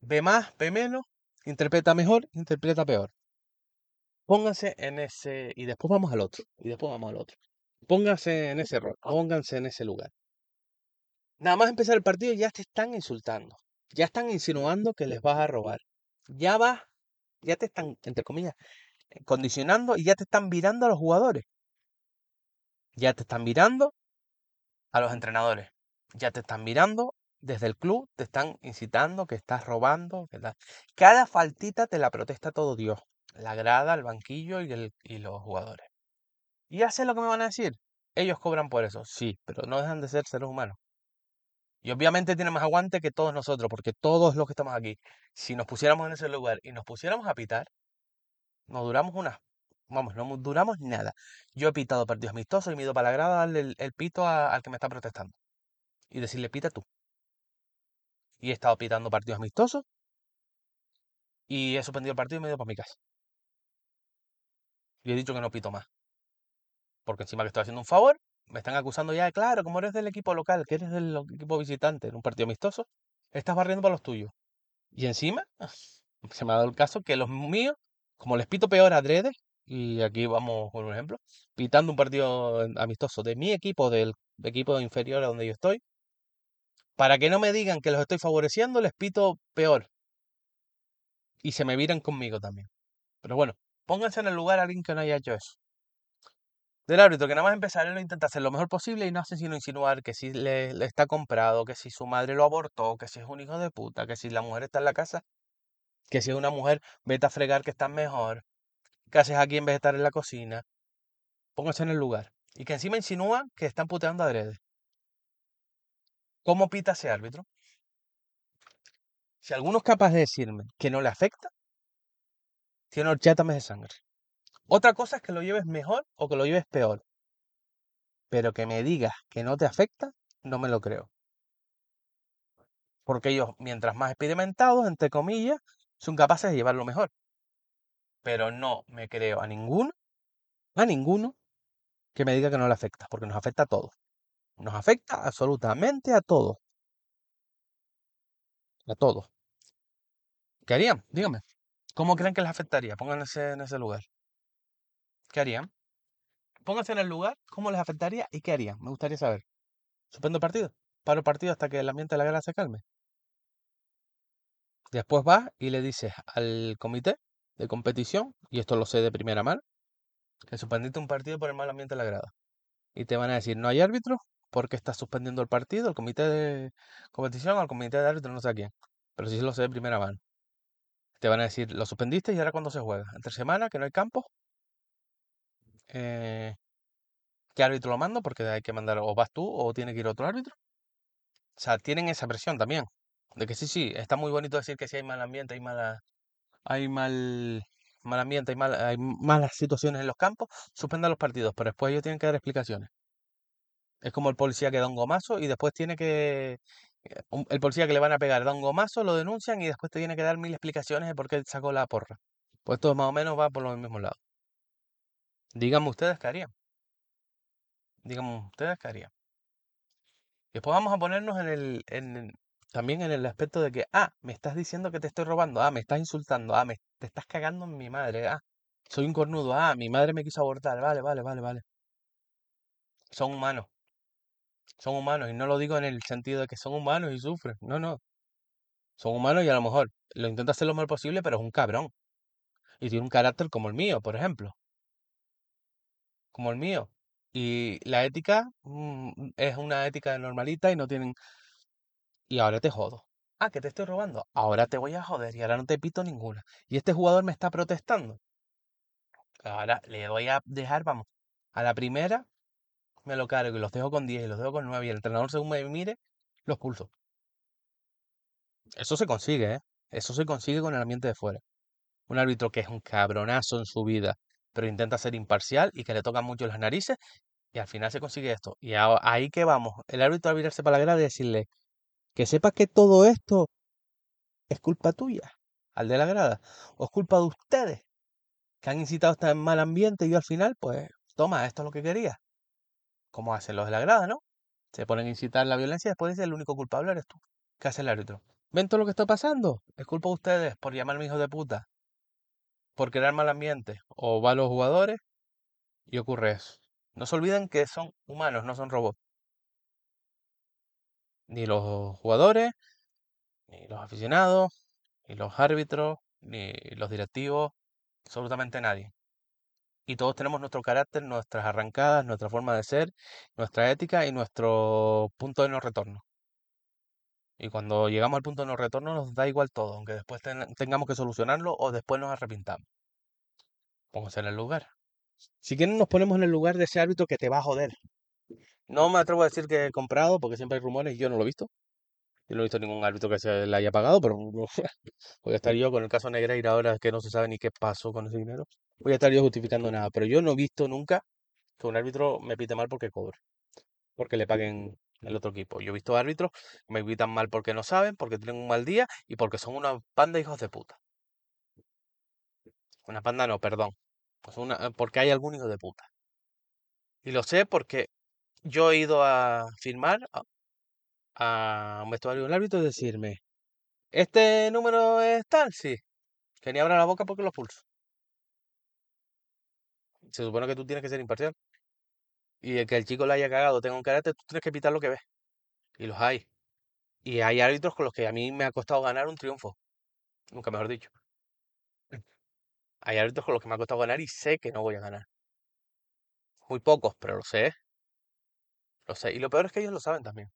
Ve más, ve menos. Interpreta mejor, interpreta peor. Pónganse en ese. Y después vamos al otro. Y después vamos al otro. Pónganse en ese rol. Pónganse en ese lugar. Nada más empezar el partido ya te están insultando. Ya están insinuando que les vas a robar. Ya vas. Ya te están, entre comillas, condicionando y ya te están virando a los jugadores. Ya te están mirando a los entrenadores. Ya te están mirando desde el club, te están incitando que estás robando. Cada faltita te la protesta todo Dios. La grada, el banquillo y, y los jugadores. ¿Y ya lo que me van a decir? Ellos cobran por eso, sí, pero no dejan de ser seres humanos. Y obviamente tienen más aguante que todos nosotros, porque todos los que estamos aquí, si nos pusiéramos en ese lugar y nos pusiéramos a pitar, nos duramos una Vamos, no duramos nada. Yo he pitado partidos amistosos y me he ido para la grada darle el, pito al que me está protestando. Y decirle, pita tú. Y he estado pitando partidos amistosos. Y he suspendido el partido y me he ido para mi casa. Y he dicho que no pito más. Porque encima que estoy haciendo un favor, me están acusando ya, claro, como eres del equipo local, que eres del equipo visitante en un partido amistoso, estás barriendo para los tuyos. Y encima, se me ha dado el caso que los míos, como les pito peor a Drede, y aquí vamos con un ejemplo, pitando un partido amistoso de mi equipo, del equipo inferior a donde yo estoy, para que no me digan que los estoy favoreciendo, les pito peor. Y se me viran conmigo también. Pero bueno, pónganse en el lugar a alguien que no haya hecho eso. Del árbitro, que nada más empezar, él lo intenta hacer lo mejor posible y no hace sino insinuar que si le, está comprado, que si su madre lo abortó, que si es un hijo de puta, que si la mujer está en la casa, que si es una mujer, vete a fregar que está mejor, ¿Qué haces aquí en vez de estar en la cocina? Póngase en el lugar. Y que encima insinúan que están puteando adrede. ¿Cómo pita ese árbitro? Si alguno es capaz de decirme que no le afecta, tiene horchata de sangre. Otra cosa es que lo lleves mejor o que lo lleves peor. Pero que me digas que no te afecta, no me lo creo. Porque ellos, mientras más experimentados, entre comillas, son capaces de llevarlo mejor pero no me creo a ninguno, a ninguno que me diga que no le afecta, porque nos afecta a todos. Nos afecta absolutamente a todos. A todos. ¿Qué harían? Dígame. ¿Cómo creen que les afectaría? Pónganse en ese lugar. ¿Qué harían? Pónganse en el lugar, ¿cómo les afectaría y qué harían? Me gustaría saber. ¿Suspendo el partido? ¿Paro el partido hasta que el ambiente de la guerra se calme? Después vas y le dices al comité de competición, y esto lo sé de primera mano, que suspendiste un partido por el mal ambiente en la grada. Y te van a decir, no hay árbitro porque estás suspendiendo el partido, el comité de competición o el comité de árbitros, no sé a quién. Pero sí lo sé de primera mano. Te van a decir, lo suspendiste y ahora cuando se juega. Entre semana, que no hay campo. Eh, ¿Qué árbitro lo mando? Porque hay que mandar, o vas tú o tiene que ir otro árbitro. O sea, tienen esa presión también. De que sí, sí, está muy bonito decir que si hay mal ambiente, hay mala, hay mal, mal ambiente, hay, mal, hay malas situaciones en los campos, suspendan los partidos, pero después ellos tienen que dar explicaciones. Es como el policía que da un gomazo y después tiene que... El policía que le van a pegar da un gomazo, lo denuncian y después te tiene que dar mil explicaciones de por qué sacó la porra. Pues todo más o menos va por los mismos lados. Díganme ustedes qué harían. Díganme ustedes qué harían. Después vamos a ponernos en el, en también en el aspecto de que, ah, me estás diciendo que te estoy robando, ah, me estás insultando, ah, me, te estás cagando en mi madre, ah, soy un cornudo, ah, mi madre me quiso abortar, vale, vale, vale, vale. Son humanos, son humanos, y no lo digo en el sentido de que son humanos y sufren, no, no, son humanos y a lo mejor lo intenta hacer lo mejor posible, pero es un cabrón, y tiene un carácter como el mío, por ejemplo, como el mío. Y la ética mm, es una ética normalita y no tienen y ahora te jodo. Ah, que te estoy robando. Ahora te voy a joder y ahora no te pito ninguna. Y este jugador me está protestando. Ahora le voy a dejar, vamos, a la primera me lo cargo y los dejo con 10 y los dejo con 9 y el entrenador según me mire, los pulso. Eso se consigue, ¿eh? Eso se consigue con el ambiente de fuera. Un árbitro que es un cabronazo en su vida, pero intenta ser imparcial y que le tocan mucho las narices y al final se consigue esto. Y ahí que vamos, el árbitro a virarse para la grada y decirle que sepas que todo esto es culpa tuya, al de la grada, o es culpa de ustedes, que han incitado este mal ambiente y yo al final, pues, toma, esto es lo que quería. Como hacen los de la grada, ¿no? Se ponen a incitar la violencia y después dicen el único culpable eres tú. ¿Qué hace el árbitro? ¿Ven todo lo que está pasando? Es culpa de ustedes por llamarme hijo de puta, por crear mal ambiente, o va los jugadores y ocurre eso. No se olviden que son humanos, no son robots. Ni los jugadores, ni los aficionados, ni los árbitros, ni los directivos, absolutamente nadie. Y todos tenemos nuestro carácter, nuestras arrancadas, nuestra forma de ser, nuestra ética y nuestro punto de no retorno. Y cuando llegamos al punto de no retorno nos da igual todo, aunque después ten- tengamos que solucionarlo o después nos arrepintamos. Pónganse en el lugar. Si quieren nos ponemos en el lugar de ese árbitro que te va a joder. No me atrevo a decir que he comprado, porque siempre hay rumores y yo no lo he visto. Yo no he visto ningún árbitro que se le haya pagado, pero voy a estar yo con el caso Negreira ahora que no se sabe ni qué pasó con ese dinero. Voy a estar yo justificando nada, pero yo no he visto nunca que un árbitro me pite mal porque cobre, porque le paguen el otro equipo. Yo he visto árbitros que me pitan mal porque no saben, porque tienen un mal día y porque son una panda de hijos de puta. Una panda no, perdón. Pues una, porque hay algún hijo de puta. Y lo sé porque yo he ido a firmar a, un vestuario un árbitro y decirme, ¿este número es tal? Sí. Que ni abra la boca porque lo pulso. Se supone que tú tienes que ser imparcial. Y el que el chico le haya cagado tenga un carácter, tú tienes que pitar lo que ves. Y los hay. Y hay árbitros con los que a mí me ha costado ganar un triunfo. Nunca mejor dicho. Hay árbitros con los que me ha costado ganar y sé que no voy a ganar. Muy pocos, pero lo sé. Lo sé. Y lo peor es que ellos lo saben también.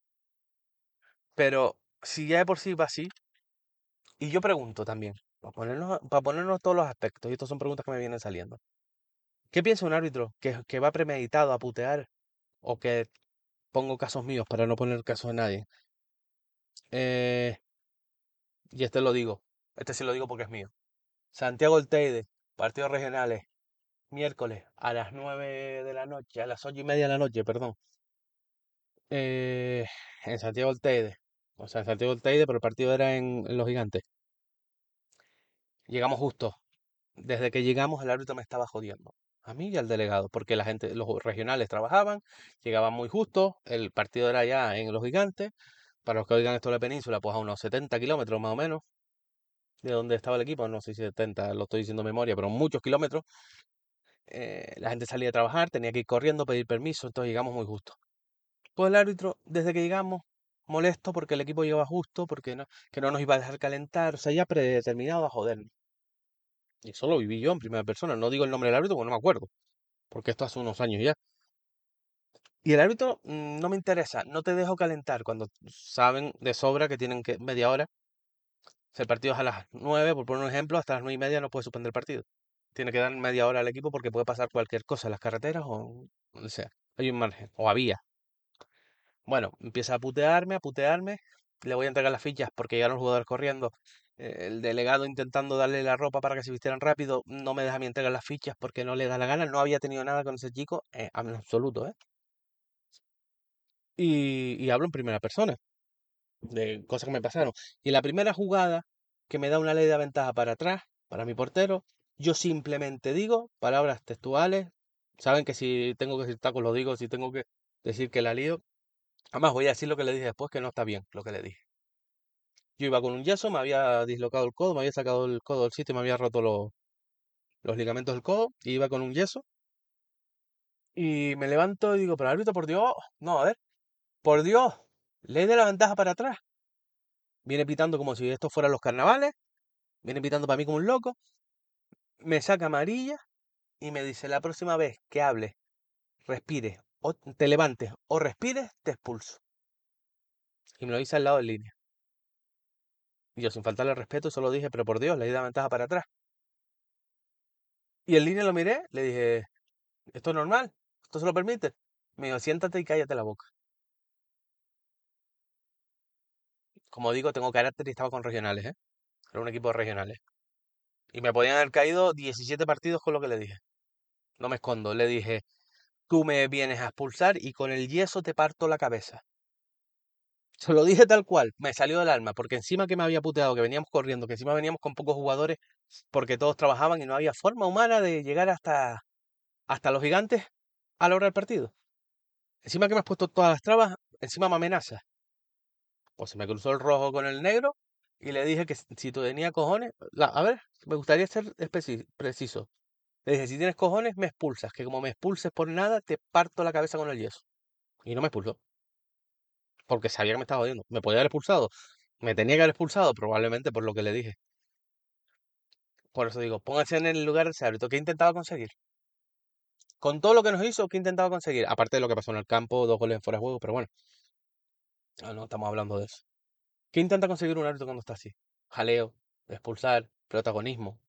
Pero si ya de por sí va así, y yo pregunto también, para ponernos, para ponernos todos los aspectos, y estas son preguntas que me vienen saliendo. ¿Qué piensa un árbitro que, va premeditado a putear o que pongo casos míos para no poner casos de nadie? Eh, y este lo digo, este sí lo digo porque es mío. Santiago El Teide, partidos regionales, miércoles a las 9 de la noche, a las ocho y media de la noche, perdón. Eh, en Santiago El Teide. O sea, en Santiago El Teide, pero el partido era en, en Los Gigantes. Llegamos justo. Desde que llegamos, el árbitro me estaba jodiendo. A mí y al delegado, porque la gente, los regionales trabajaban, llegaban muy justo, el partido era ya en Los Gigantes. Para los que oigan esto de la península, pues a unos 70 kilómetros más o menos de donde estaba el equipo, no sé si 70, lo estoy diciendo de memoria, pero muchos kilómetros. eh, la gente salía a trabajar, tenía que ir corriendo, pedir permiso, entonces llegamos muy justo. Pues el árbitro, desde que llegamos, molesto porque el equipo llegaba justo, porque no, que no nos iba a dejar calentar, o sea, ya predeterminado a jodernos. Y eso lo viví yo en primera persona, no digo el nombre del árbitro porque no me acuerdo, porque esto hace unos años ya. Y el árbitro mm, no me interesa, no te dejo calentar cuando saben de sobra que tienen que media hora. El partido es a las 9, por poner un ejemplo, hasta las 9 y media no puede suspender el partido. Tiene que dar media hora al equipo porque puede pasar cualquier cosa en las carreteras o donde sea. Hay un margen, o había. Bueno, empieza a putearme, a putearme. Le voy a entregar las fichas porque llegaron los jugadores corriendo. eh, El delegado intentando darle la ropa para que se vistieran rápido. No me deja a mí entregar las fichas porque no le da la gana. No había tenido nada con ese chico eh, en absoluto, ¿eh? Y, y hablo en primera persona de cosas que me pasaron. Y la primera jugada que me da una ley de ventaja para atrás, para mi portero, yo simplemente digo palabras textuales. Saben que si tengo que decir tacos lo digo, si tengo que decir que la lío. Además voy a decir lo que le dije después, que no está bien lo que le dije. Yo iba con un yeso, me había dislocado el codo, me había sacado el codo del sitio, me había roto los, los ligamentos del codo, y iba con un yeso. Y me levanto y digo, pero árbitro, por Dios, no, a ver, por Dios, ley de la ventaja para atrás. Viene pitando como si esto fueran los carnavales, viene pitando para mí como un loco, me saca amarilla y me dice, la próxima vez que hables, respires, te levantes o respires, te expulso. Y me lo dice al lado de línea. Y yo, sin faltarle al respeto, solo dije, pero por Dios, le di la ventaja para atrás. Y en línea lo miré, le dije, ¿esto es normal? ¿Esto se lo permite? Me dijo, siéntate y cállate la boca. Como digo, tengo carácter y estaba con regionales, ¿eh? Era un equipo de regionales. Y me podían haber caído 17 partidos con lo que le dije. No me escondo. Le dije, tú me vienes a expulsar y con el yeso te parto la cabeza. Se lo dije tal cual, me salió del alma, porque encima que me había puteado, que veníamos corriendo, que encima veníamos con pocos jugadores, porque todos trabajaban y no había forma humana de llegar hasta, hasta los gigantes a la hora del partido. Encima que me has puesto todas las trabas, encima me amenaza. Pues se me cruzó el rojo con el negro y le dije que si tú tenías cojones, a ver, me gustaría ser preciso. Le dije, si tienes cojones, me expulsas, que como me expulses por nada, te parto la cabeza con el yeso. Y no me expulsó, porque sabía que me estaba jodiendo. Me podía haber expulsado, me tenía que haber expulsado, probablemente por lo que le dije. Por eso digo, póngase en el lugar de ese árbitro. ¿Qué intentaba conseguir? Con todo lo que nos hizo, ¿qué intentaba conseguir? Aparte de lo que pasó en el campo, dos goles en fuera de juego, pero bueno, ah, no estamos hablando de eso. ¿Qué intenta conseguir un árbitro cuando está así? Jaleo, expulsar, protagonismo.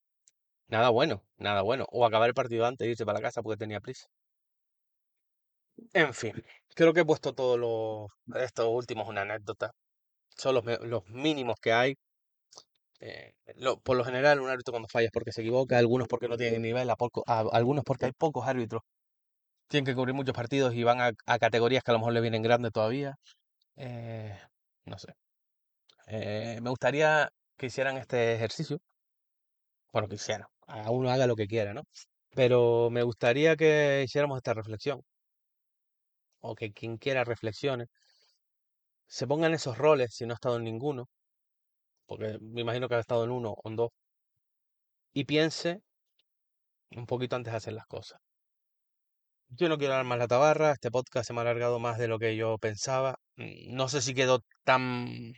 Nada bueno, nada bueno. O acabar el partido antes e irse para la casa porque tenía prisa. En fin, creo que he puesto todo lo... Esto último es una anécdota. Son los, los mínimos que hay. Eh, por lo general, un árbitro cuando falla es porque se equivoca, algunos porque no tienen nivel, algunos porque hay pocos árbitros. Tienen que cubrir muchos partidos y van a, a categorías que a lo mejor le vienen grandes todavía. Eh, no sé. Eh, me gustaría que hicieran este ejercicio. Bueno, que hicieran. A uno haga lo que quiera, ¿no? Pero me gustaría que hiciéramos esta reflexión. O que quien quiera reflexione. Se pongan esos roles si no ha estado en ninguno. Porque me imagino que ha estado en uno o en dos. Y piense un poquito antes de hacer las cosas. Yo no quiero dar más la tabarra. Este podcast se me ha alargado más de lo que yo pensaba. Mm, No sé si quedó tan,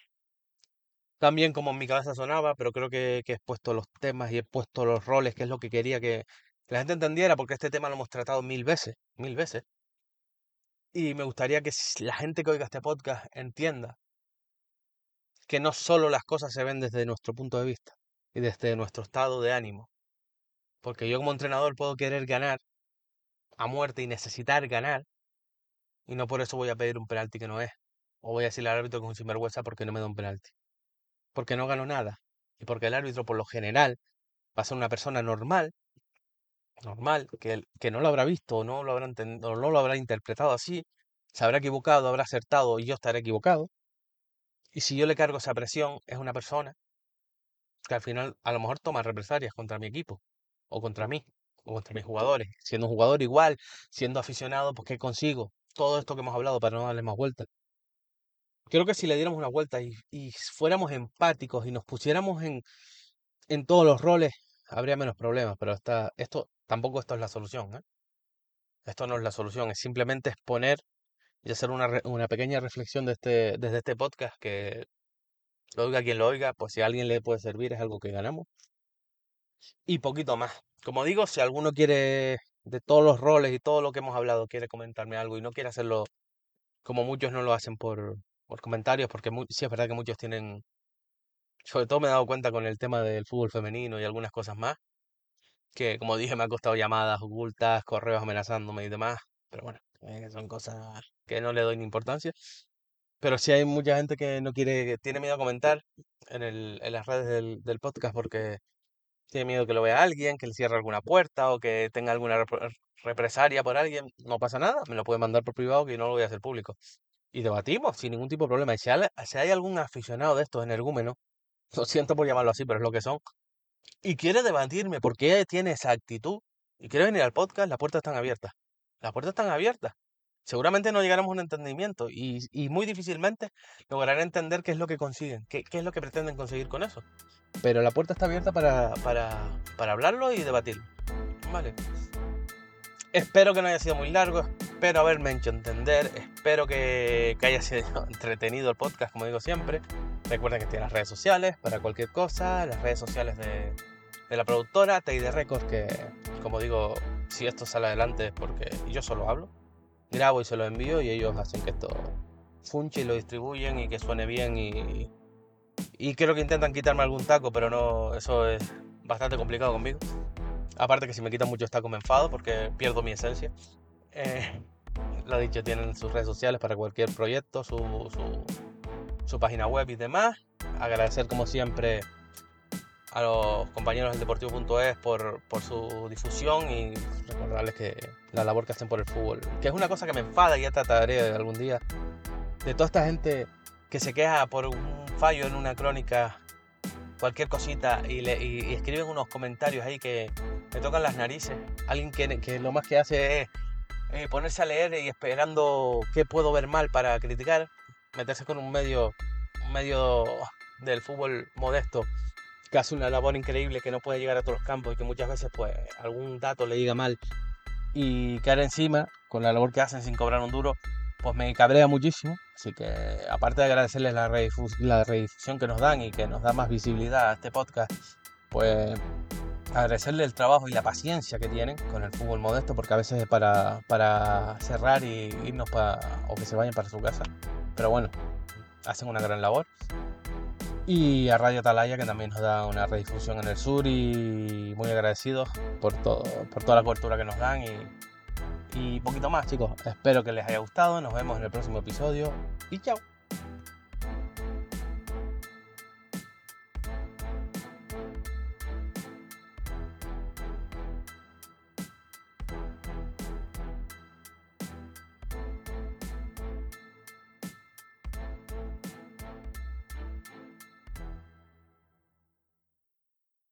tan bien como en mi cabeza sonaba, pero creo que, he puesto los temas y he puesto los roles, que es lo que quería que la gente entendiera, porque este tema lo hemos tratado mil veces, mil veces. Y me gustaría que la gente que oiga este podcast entienda que no solo las cosas se ven desde nuestro punto de vista y desde nuestro estado de ánimo. Porque yo como entrenador puedo querer ganar a muerte y necesitar ganar, y no por eso voy a pedir un penalti que no es. O voy a decirle al árbitro que es un sinvergüenza porque no me da un penalti. Porque no gano nada. Y porque el árbitro, por lo general, va a ser una persona normal, normal, que, que no lo habrá visto o no lo habrá enten- o no lo habrá interpretado así, se habrá equivocado, habrá acertado y yo estaré equivocado. Y si yo le cargo esa presión, es una persona que al final a lo mejor toma represalias contra mi equipo, o contra mí, o contra mis jugadores. Siendo un jugador igual, siendo aficionado, pues ¿qué consigo? Todo esto que hemos hablado para no darle más vueltas. Creo que si le diéramos una vuelta y, fuéramos empáticos y nos pusiéramos en, en todos los roles, habría menos problemas, pero esta, esto tampoco esto es la solución, ¿eh? Esto no es la solución, es simplemente exponer y hacer una, una pequeña reflexión de este, desde este podcast que lo oiga quien lo oiga, pues si a alguien le puede servir es algo que ganamos. Y poquito más. Como digo, si alguno quiere, de todos los roles y todo lo que hemos hablado, quiere comentarme algo y no quiere hacerlo como muchos no lo hacen por, por comentarios, porque sí es verdad que muchos tienen, sobre todo me he dado cuenta con el tema del fútbol femenino y algunas cosas más, que como dije me ha costado llamadas ocultas, correos amenazándome y demás, pero bueno, eh, son cosas que no le doy ni importancia. Pero sí hay mucha gente que no quiere, que tiene miedo a comentar en, las redes del, podcast porque tiene miedo que lo vea alguien, que le cierre alguna puerta o que tenga alguna represalia por alguien. No pasa nada, me lo puede mandar por privado que no lo voy a hacer público. Y debatimos sin ningún tipo de problema. Si hay, algún aficionado de estos energúmenos, lo siento por llamarlo así, pero es lo que son, y quiere debatirme por qué tiene esa actitud y quiere venir al podcast, las puertas están abiertas. Las puertas están abiertas. Seguramente no llegaremos a un entendimiento y, muy difícilmente lograrán entender qué es lo que consiguen, qué, qué, es lo que pretenden conseguir con eso. Pero la puerta está abierta para, para, para hablarlo y debatirlo. Vale. Espero que no haya sido muy largo, espero haberme hecho entender, espero que, que haya sido entretenido el podcast, como digo siempre. Recuerden que tiene las redes sociales para cualquier cosa, las redes sociales de, de la productora TID Records, que como digo, si esto sale adelante es porque yo solo hablo, grabo y se lo envío y ellos hacen que esto funche y lo distribuyen y que suene bien y, y creo que intentan quitarme algún taco, pero no, eso es bastante complicado conmigo. Aparte que si me quitan muchos tacos me enfado porque pierdo mi esencia. Eh, lo dicho, tienen sus redes sociales para cualquier proyecto, su, su su página web y demás. Agradecer como siempre a los compañeros del Deportivo.es por, por su difusión y recordarles que la labor que hacen por el fútbol, que es una cosa que me enfada y ya trataré algún día, de toda esta gente que se queja por un fallo en una crónica, cualquier cosita, y, le, y, escriben unos comentarios ahí que me tocan las narices. Alguien que, que lo más que hace es eh, ponerse a leer y esperando qué puedo ver mal para criticar meterse con un medio, medio del fútbol modesto que hace una labor increíble que no puede llegar a todos los campos y que muchas veces pues algún dato le diga mal y caer encima con la labor que hacen sin cobrar un duro, pues me cabrea muchísimo. Así que aparte de agradecerles la, la redifusión que nos dan y que nos da más visibilidad a este podcast, pues agradecerles el trabajo y la paciencia que tienen con el fútbol modesto, porque a veces es para, para cerrar y irnos para, o que se vayan para su casa. Pero bueno, hacen una gran labor. Y a Radio Atalaya, que también nos da una redifusión en el sur y muy agradecidos por, todo, por toda la cobertura que nos dan y, y poquito más, chicos. Espero que les haya gustado. Nos vemos en el próximo episodio y chao.